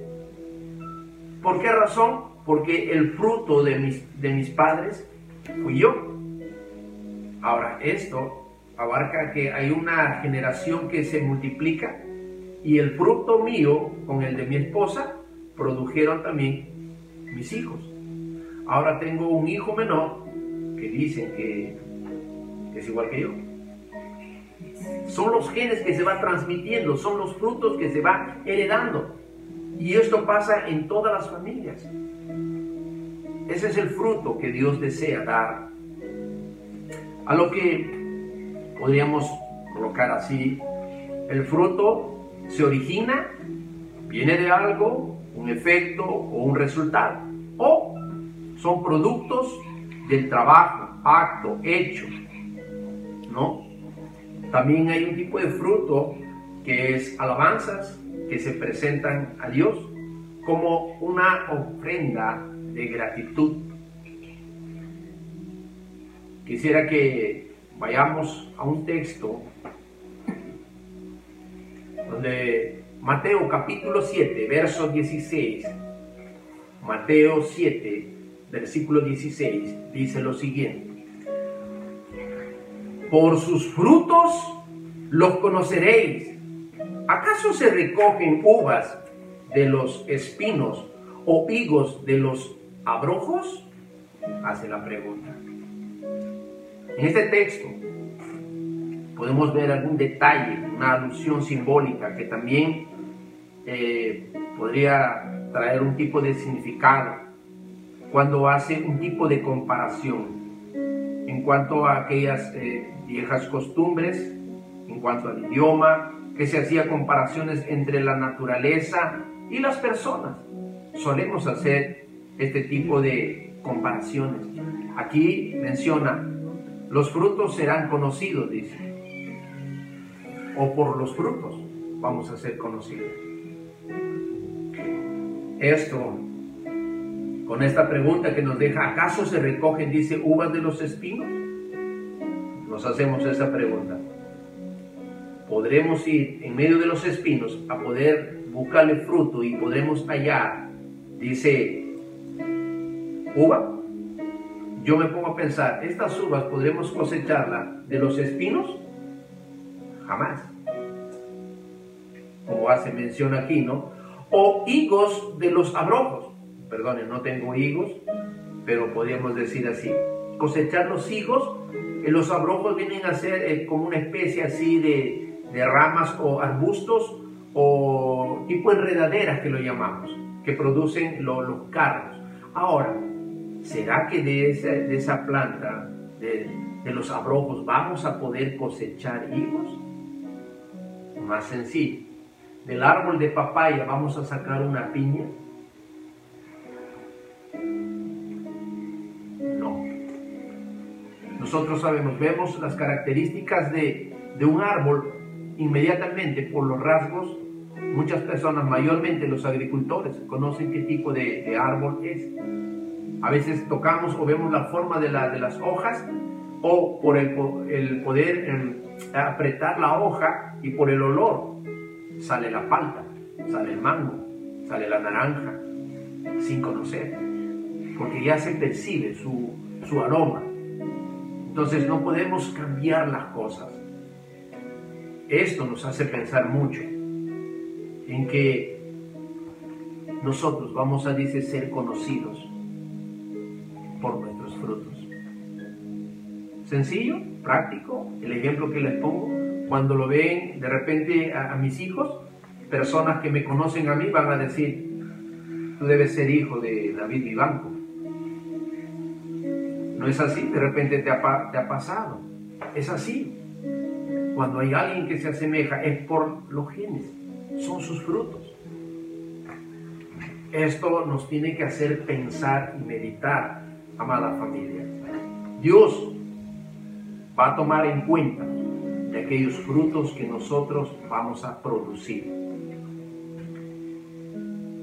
¿por qué razón? Porque el fruto de mis, de mis padres fui yo. Ahora, esto abarca que hay una generación que se multiplica y el fruto mío con el de mi esposa produjeron también mis hijos. Ahora tengo un hijo menor que dicen que es igual que yo. Son los genes que se van transmitiendo, son los frutos que se van heredando. Y esto pasa en todas las familias. Ese es el fruto que Dios desea dar. A lo que podríamos colocar así, el fruto se origina, viene de algo, un efecto o un resultado, o son productos del trabajo, acto, hecho, ¿no? También hay un tipo de fruto que es alabanzas que se presentan a Dios como una ofrenda de gratitud. Quisiera que vayamos a un texto donde Mateo capítulo 7, verso 16, Mateo 7, versículo 16, dice lo siguiente. Por sus frutos los conoceréis. ¿Acaso se recogen uvas de los espinos o higos de los abrojos? Hace la pregunta. En este texto podemos ver algún detalle, una alusión simbólica que también eh, podría traer un tipo de significado cuando hace un tipo de comparación en cuanto a aquellas eh, viejas costumbres, en cuanto al idioma, que se hacía comparaciones entre la naturaleza y las personas. Solemos hacer este tipo de comparaciones. Aquí menciona, los frutos serán conocidos, dice. O por los frutos vamos a ser conocidos. Esto, con esta pregunta que nos deja, ¿acaso se recogen, dice, uvas de los espinos? Nos hacemos esa pregunta. ¿Podremos ir en medio de los espinos a poder buscarle fruto y podremos hallar, dice uva, yo me pongo a pensar, ¿estas uvas podremos cosecharlas de los espinos? Jamás. Como hace mención aquí, ¿no? O higos de los abrojos. Perdonen, no tengo higos, pero podríamos decir así. Cosechar los higos, los abrojos vienen a ser eh, como una especie así de, de ramas o arbustos o tipo enredaderas que lo llamamos, que producen los carros. Ahora, ¿será que de esa, de esa planta, de, de los abrojos, vamos a poder cosechar higos? Más sencillo, del árbol de papaya vamos a sacar una piña. No. Nosotros sabemos, vemos las características de, de un árbol inmediatamente por los rasgos muchas personas, mayormente los agricultores, conocen qué tipo de, de, árbol es. A veces tocamos o vemos la forma de, la, de las hojas o por el, poder em, apretar la hoja y por el olor sale la palta, sale el mango, sale la naranja, sin conocer, porque ya se percibe su, aroma. Entonces no podemos cambiar las cosas. Esto nos hace pensar mucho en que nosotros vamos a decir ser conocidos frutos. Sencillo, práctico, el ejemplo que les pongo, cuando lo ven de repente a, mis hijos, personas que me conocen a mí van a decir, tú debes ser hijo de David Vivanco. No es así, de repente te ha, te ha pasado. Es así. Cuando hay alguien que se asemeja es por los genes, son sus frutos. Esto nos tiene que hacer pensar y meditar, amada familia. Dios va a tomar en cuenta de aquellos frutos que nosotros vamos a producir.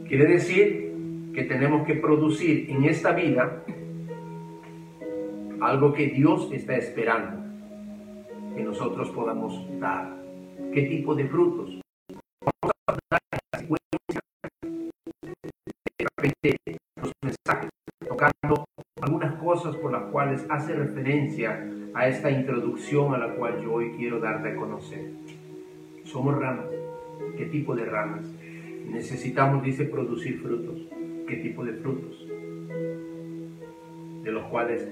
Quiere decir que tenemos que producir en esta vida algo que Dios está esperando que nosotros podamos dar. ¿Qué tipo de frutos? Vamos a dar mensajes, tocando algunas cosas por las hace referencia a esta introducción a la cual yo hoy quiero darte a conocer. Somos ramas. ¿Qué tipo de ramas? Necesitamos, dice, producir frutos. ¿Qué tipo de frutos? De los cuales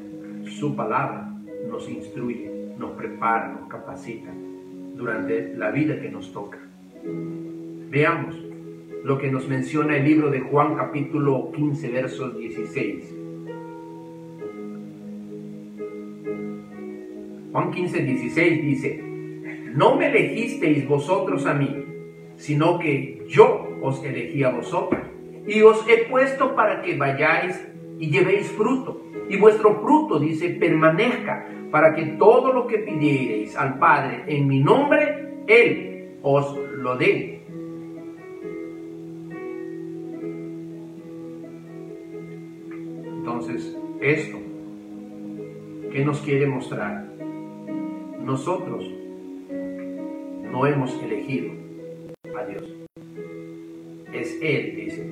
su palabra nos instruye, nos prepara, nos capacita durante la vida que nos toca. Veamos lo que nos menciona el libro de Juan capítulo 15 versos 16. Juan 15, 16 dice, no me elegisteis vosotros a mí, sino que yo os elegí a vosotros y os he puesto para que vayáis y llevéis fruto y vuestro fruto, dice, permanezca, para que todo lo que pidiereis al Padre en mi nombre, Él os lo dé. Entonces, esto, ¿qué nos quiere mostrar? Nosotros no hemos elegido a Dios. Es Él, dice.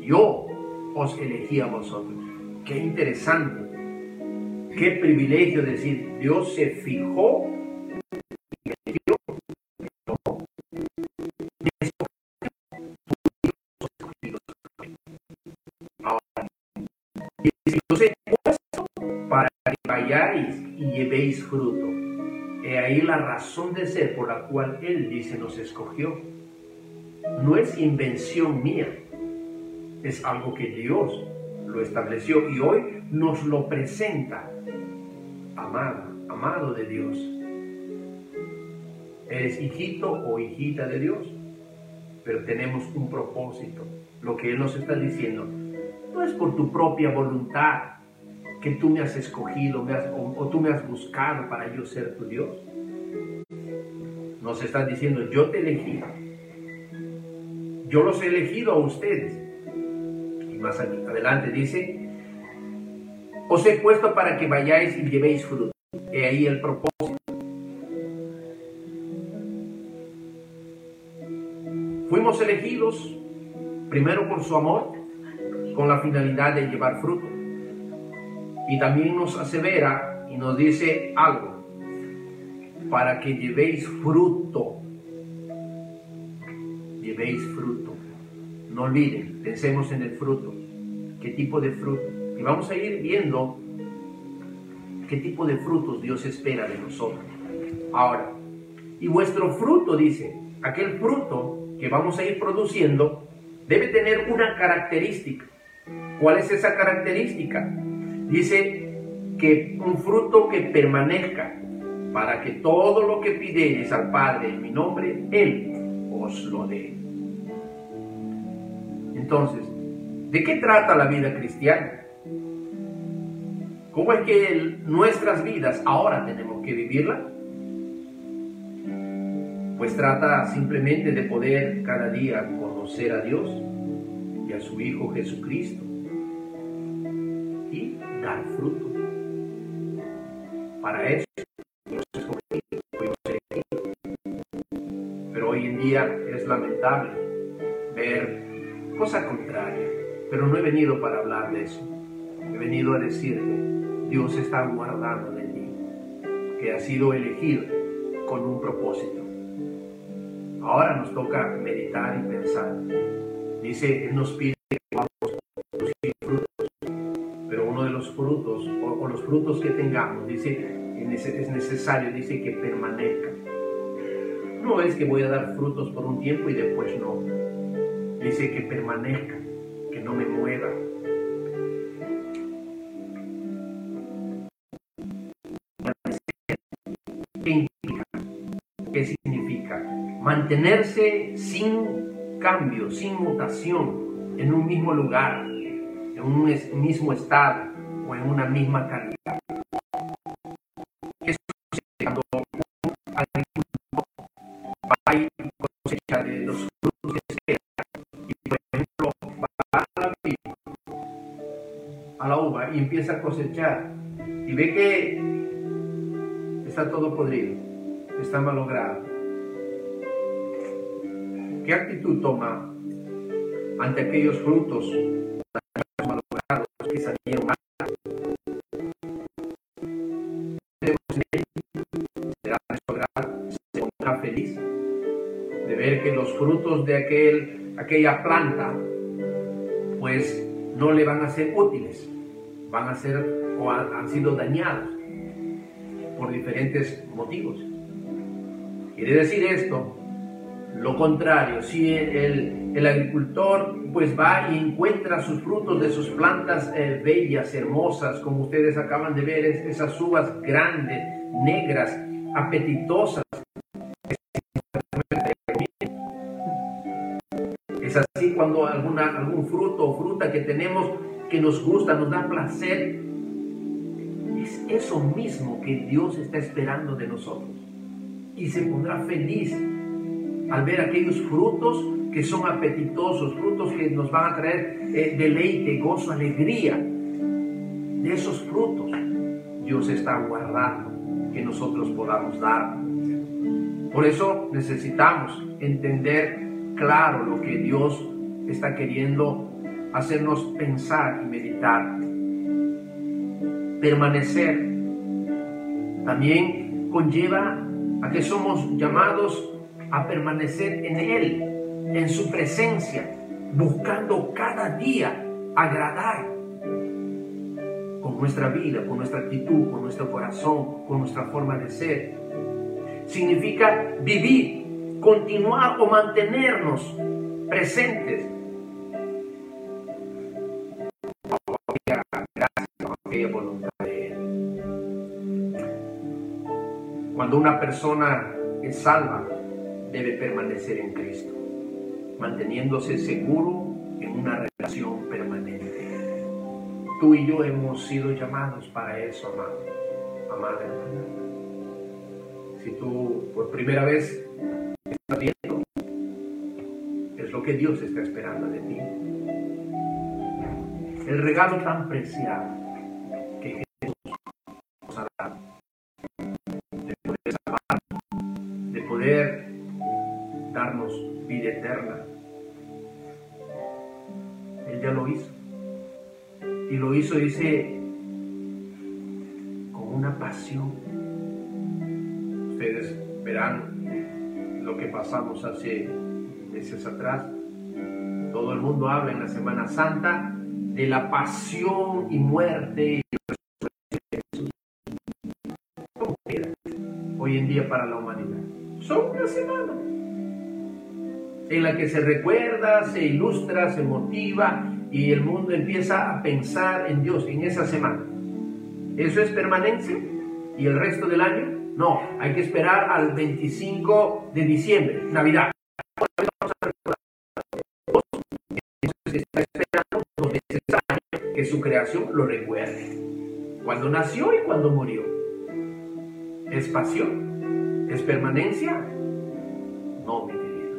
Yo os elegí a vosotros. Qué interesante. Qué privilegio decir, Dios se fijó fruto. He ahí la razón de ser por la cual Él dice nos escogió. No es invención mía, es algo que Dios lo estableció y hoy nos lo presenta. Amado, amado de Dios. Eres hijito o hijita de Dios, pero tenemos un propósito. Lo que Él nos está diciendo no es por tu propia voluntad que tú me has escogido o, tú me has buscado para yo ser tu Dios. Nos está diciendo, yo te elegí. Yo los he elegido a ustedes más adelante dice, os he puesto para que vayáis y llevéis fruto. He ahí el propósito. Fuimos elegidos primero por su amor, con la finalidad de llevar fruto. Y también nos asevera y nos dice algo, para que llevéis fruto. Llevéis fruto. No olviden, pensemos en el fruto. ¿Qué tipo de fruto? Y vamos a ir viendo qué tipo de frutos Dios espera de nosotros. Ahora, y vuestro fruto, dice, aquel fruto que vamos a ir produciendo, debe tener una característica. ¿Cuál es esa característica? Dice que un fruto que permanezca para que todo lo que pidéis al Padre en mi nombre, Él os lo dé. Entonces, ¿de qué trata la vida cristiana? ¿Cómo es que nuestras vidas ahora tenemos que vivirla? Pues trata simplemente de poder cada día conocer a Dios y a su Hijo Jesucristo y dar fruto. Para eso pero hoy en día es lamentable ver cosa contraria. Pero no he venido para hablar de eso. He venido a decirte, Dios está guardando de ti, que ha sido elegido con un propósito. Ahora nos toca meditar y pensar. Dice, Él nos pide frutos que tengamos, dice, es necesario, dice que permanezca. No es que voy a dar frutos por un tiempo y después no. Dice que permanezca, que no me mueva. ¿Qué ¿Qué significa? Mantenerse sin cambio, sin mutación, en un mismo lugar, en un mismo estado o en una misma calidad. Ve que está todo podrido, está malogrado. ¿Qué actitud toma ante aquellos frutos malogrados que salieron mal? ¿Será feliz de ver que los frutos de aquel, aquella planta pues no le van a ser útiles? van a ser o han, sido dañados por diferentes motivos. Quiere decir esto, lo contrario, si el, agricultor pues va y encuentra sus frutos de sus plantas eh, bellas, hermosas, como ustedes acaban de ver, esas uvas grandes, negras, apetitosas. Es así cuando alguna, algún fruto o fruta que tenemos que nos gusta, nos da placer. Es eso mismo que Dios está esperando de nosotros. Y se pondrá feliz al ver aquellos frutos que son apetitosos, frutos que nos van a traer eh, deleite, gozo, alegría. De esos frutos Dios está guardando que nosotros podamos dar. Por eso necesitamos entender claro lo que Dios está queriendo hacernos pensar y meditar. Permanecer también conlleva a que somos llamados a permanecer en Él, en su presencia, buscando cada día agradar con nuestra vida, con nuestra actitud, con nuestro corazón, con nuestra forma de ser. Significa vivir, continuar o mantenernos presentes Cuando una persona es salva, debe permanecer en Cristo, manteniéndose seguro en una relación permanente. Tú y yo hemos sido llamados para eso, amado, amada hermana. Si tú por primera vez estás viendo, es lo que Dios está esperando de ti. El regalo tan preciado darnos vida eterna. Él ya lo hizo. Y lo hizo, dice, con una pasión. Ustedes verán lo que pasamos hace meses atrás. Todo el mundo habla en la Semana Santa de la pasión y muerte hoy Son una semana en la que se recuerda, se ilustra, se motiva y el mundo empieza a pensar en Dios en esa semana. ¿Eso es permanencia? ¿Y el resto del año? No, hay que esperar al 25 de diciembre, Navidad. Que su creación lo recuerde. cuando nació y cuando murió. ¿Es pasión? ¿Es permanencia? No, mi querido.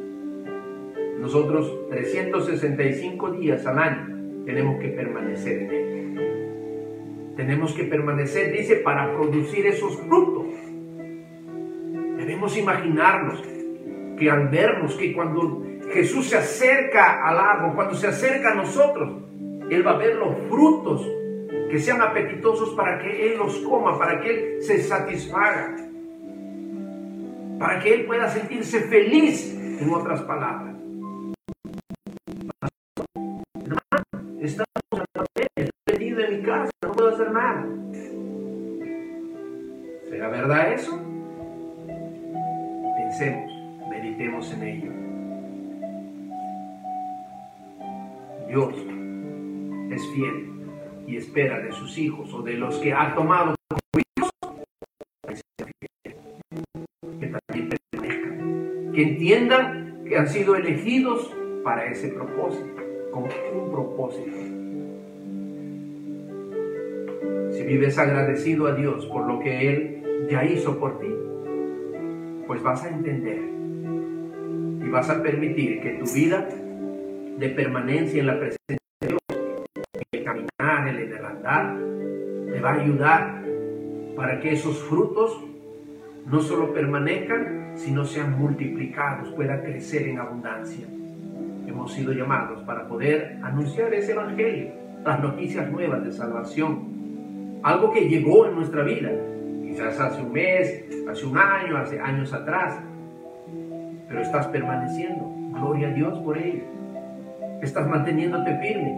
Nosotros 365 días al año tenemos que permanecer en Él. Tenemos que permanecer, dice, para producir esos frutos. Debemos imaginarnos que al vernos, que cuando Jesús se acerca al árbol, cuando se acerca a nosotros, Él va a ver los frutos que sean apetitosos para que Él los coma, para que Él se satisfaga, para que Él pueda sentirse feliz, en otras palabras. Estamos metido en mi casa, no puedo hacer nada. ¿Será verdad eso? Pensemos, meditemos en ello. Dios es fiel y espera de sus hijos o de los que ha tomado que entiendan que han sido elegidos para ese propósito, con un propósito. Si vives agradecido a Dios por lo que Él ya hizo por ti, pues vas a entender y vas a permitir que tu vida de permanencia en la presencia te va a ayudar para que esos frutos no solo permanezcan, sino sean multiplicados, puedan crecer en abundancia. Hemos sido llamados para poder anunciar ese evangelio, las noticias nuevas de salvación, algo que llegó en nuestra vida, quizás hace un mes, hace un año, hace años atrás, pero estás permaneciendo. Gloria a Dios por ello. Estás manteniéndote firme.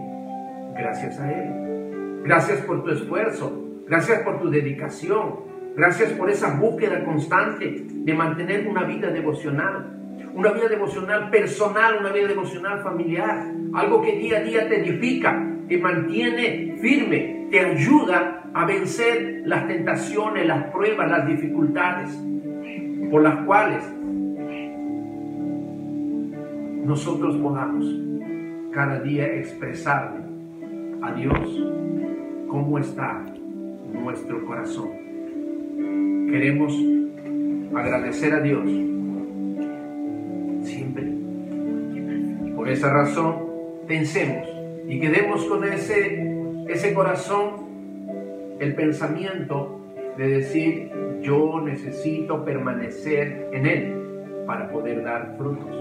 Gracias a Él. Gracias por tu esfuerzo. Gracias por tu dedicación. Gracias por esa búsqueda constante de mantener una vida devocional. Una vida devocional personal, una vida devocional familiar. Algo que día a día te edifica, te mantiene firme, te ayuda a vencer las tentaciones, las pruebas, las dificultades por las cuales nosotros podamos cada día expresarle a Dios cómo está nuestro corazón. Queremos agradecer a Dios siempre. Por esa razón, pensemos y quedemos con ese, ese corazón, el pensamiento de decir, yo necesito permanecer en Él para poder dar frutos.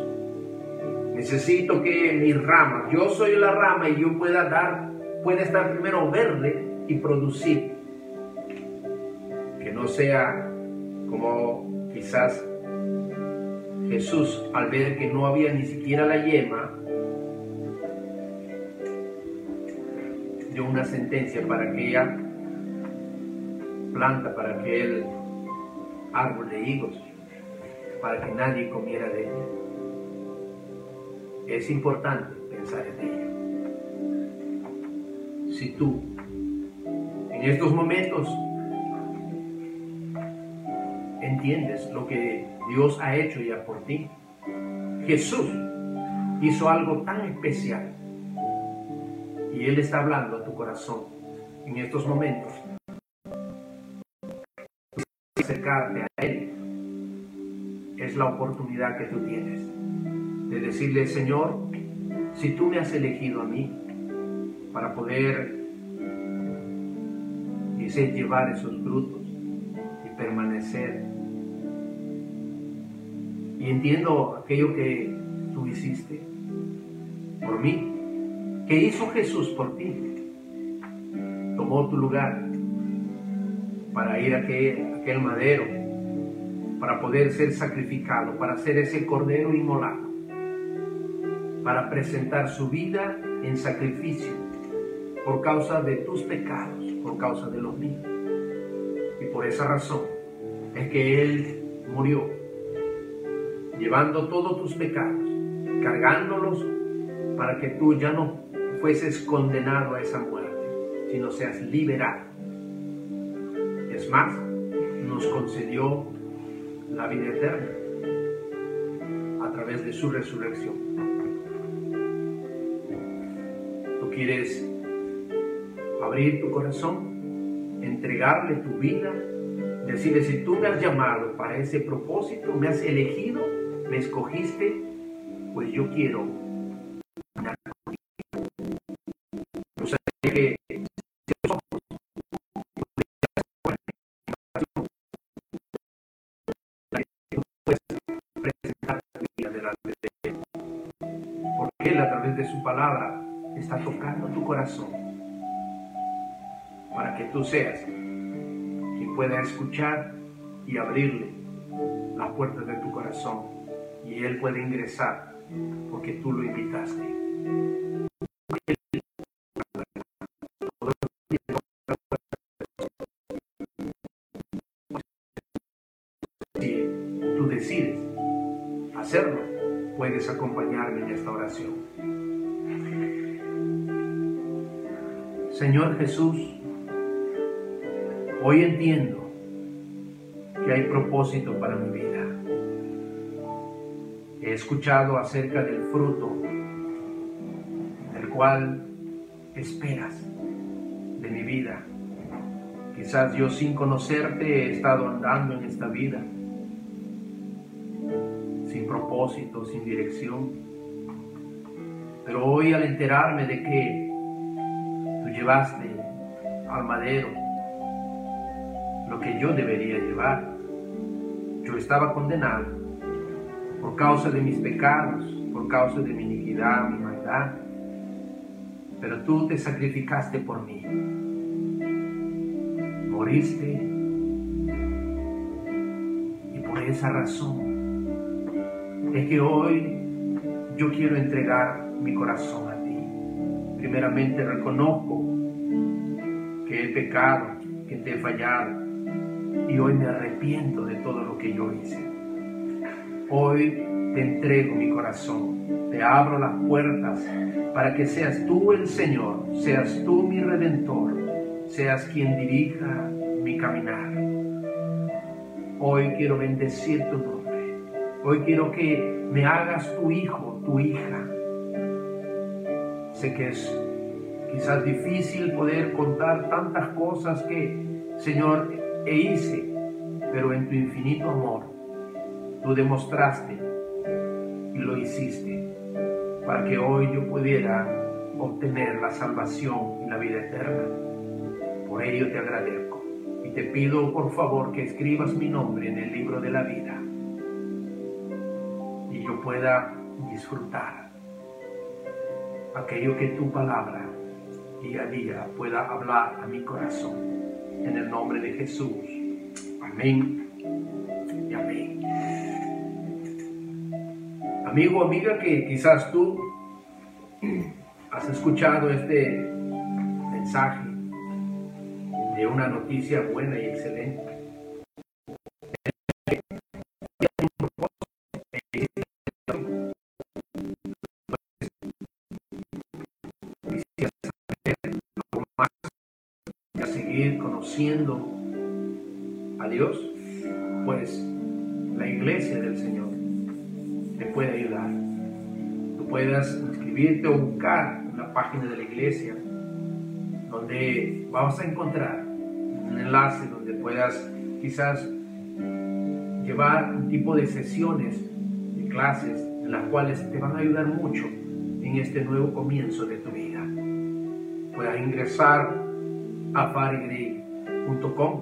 Necesito que mi rama, yo soy la rama y yo pueda dar puede estar primero verde y producir. No sea como quizás Jesús al ver que no había ni siquiera la yema, dio una sentencia para aquella planta, para aquel árbol de higos, para que nadie comiera de ella. Es importante pensar en ella si tú en estos momentos entiendes lo que Dios ha hecho ya por ti, Jesús hizo algo tan especial y Él está hablando a tu corazón en estos momentos. Acercarte a Él es la oportunidad que tú tienes de decirle, Señor, si tú me has elegido a mí, para poder dice, llevar esos frutos y permanecer. Y entiendo aquello que tú hiciste por mí, que hizo Jesús por ti. Tomó tu lugar para ir a aquel, aquel madero, para poder ser sacrificado, para ser ese cordero inmolado, para presentar su vida en sacrificio por causa de tus pecados, por causa de los míos. Y por esa razón es que Él murió, llevando todos tus pecados, cargándolos para que tú ya no fueses condenado a esa muerte, sino seas liberado. Es más, nos concedió la vida eterna a través de su resurrección. Tú quieres abrir tu corazón entregarle tu vida, decirle si tú me has llamado para ese propósito, me has elegido, me escogiste, pues yo quiero o sea, que porque a través de su palabra está tocando tu corazón para que tú seas quien pueda escuchar y abrirle las puertas de tu corazón y Él puede ingresar porque tú lo invitaste. Si tú decides hacerlo, puedes acompañarme en esta oración. Señor Jesús, hoy entiendo que hay propósito para mi vida. He escuchado acerca del fruto del cual esperas de mi vida. Quizás yo sin conocerte he estado andando en esta vida sin propósito, sin dirección. Pero hoy al enterarme de que tú llevaste al madero lo que yo debería llevar, yo estaba condenado por causa de mis pecados, por causa de mi iniquidad, mi maldad. Pero tú te sacrificaste por mí. Moriste. Y por esa razón es que hoy yo quiero entregar mi corazón a ti. Primeramente reconozco que he pecado, que te he fallado y hoy me arrepiento de todo lo que yo hice. Hoy te entrego mi corazón, te abro las puertas para que seas tú el Señor, seas tú mi redentor, seas quien dirija mi caminar. Hoy quiero bendecir tu nombre Hoy quiero que me hagas tu hijo, tu hija. Sé que es quizás difícil poder contar tantas cosas que, Señor, e hice, pero en tu infinito amor tú demostraste y lo hiciste para que hoy yo pudiera obtener la salvación y la vida eterna. Por ello te agradezco y te pido por favor que escribas mi nombre en el libro de la vida pueda disfrutar aquello que tu palabra día a día pueda hablar a mi corazón. En el nombre de Jesús. Amén Amigo, amiga, que quizás tú has escuchado este mensaje de una noticia buena y excelente. Conociendo a Dios, pues la iglesia del Señor te puede puedas inscribirte o buscar una página de la iglesia donde vamos a encontrar un enlace donde puedas quizás llevar un tipo de sesiones, de clases, en las cuales te van a ayudar mucho en este nuevo comienzo de tu vida. Puedas ingresar a farigre.com,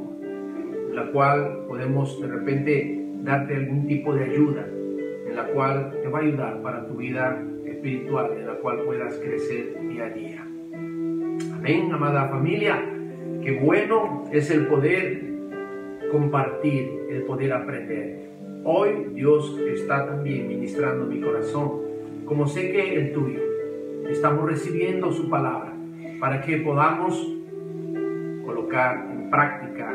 en la cual podemos de repente darte algún tipo de ayuda, en la cual te va a ayudar para tu vida espiritual, en la cual puedas crecer día a día. Amén, amada familia. Qué bueno es el poder compartir, el poder aprender. Hoy Dios está también ministrando mi corazón, como sé que el tuyo. Estamos recibiendo su palabra para que podamos en práctica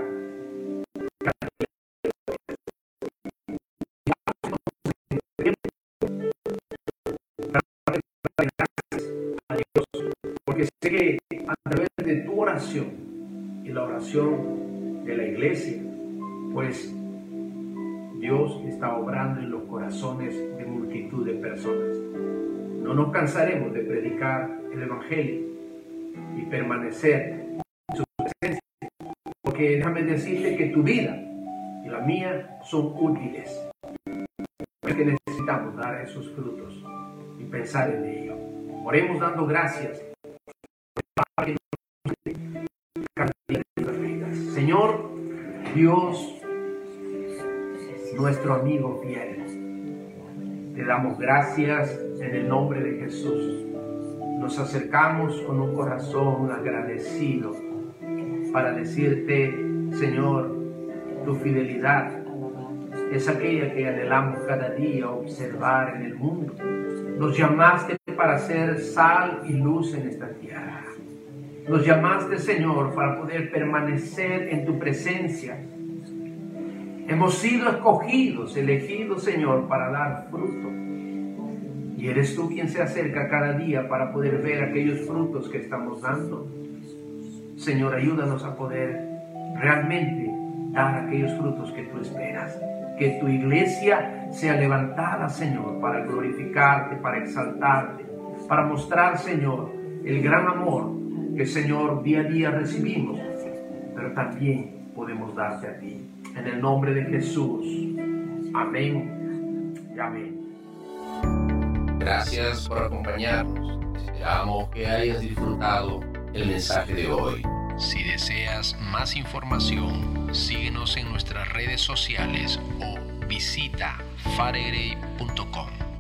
de la iglesia, pues Dios está obrando en los corazones de multitud de personas. No nos cansaremos de predicar el Evangelio y permanecer porque déjame decirte que tu vida y la mía son útiles. Es que necesitamos dar esos frutos y pensar en ello. Oremos dando gracias. Señor Dios, nuestro amigo fiel, te damos gracias en el nombre de Jesús. Nos acercamos con un corazón agradecido para decirte, Señor, tu fidelidad es aquella que anhelamos cada día observar en el mundo. Nos llamaste para ser sal y luz en esta tierra. Nos llamaste, Señor, para poder permanecer en tu presencia. Hemos sido escogidos, elegidos, Señor, para dar fruto. Y eres tú quien se acerca cada día para poder ver aquellos frutos que estamos dando. Señor, ayúdanos a poder realmente dar aquellos frutos que tú esperas. Que tu iglesia sea levantada, Señor, para glorificarte, para exaltarte, para mostrar, Señor, el gran amor que, Señor, día a día recibimos, pero también podemos darte a ti. En el nombre de Jesús. Amén y amén. Gracias por acompañarnos. Esperamos que hayas disfrutado el mensaje de hoy. Si deseas más información, síguenos en nuestras redes sociales o visita faregrey.com.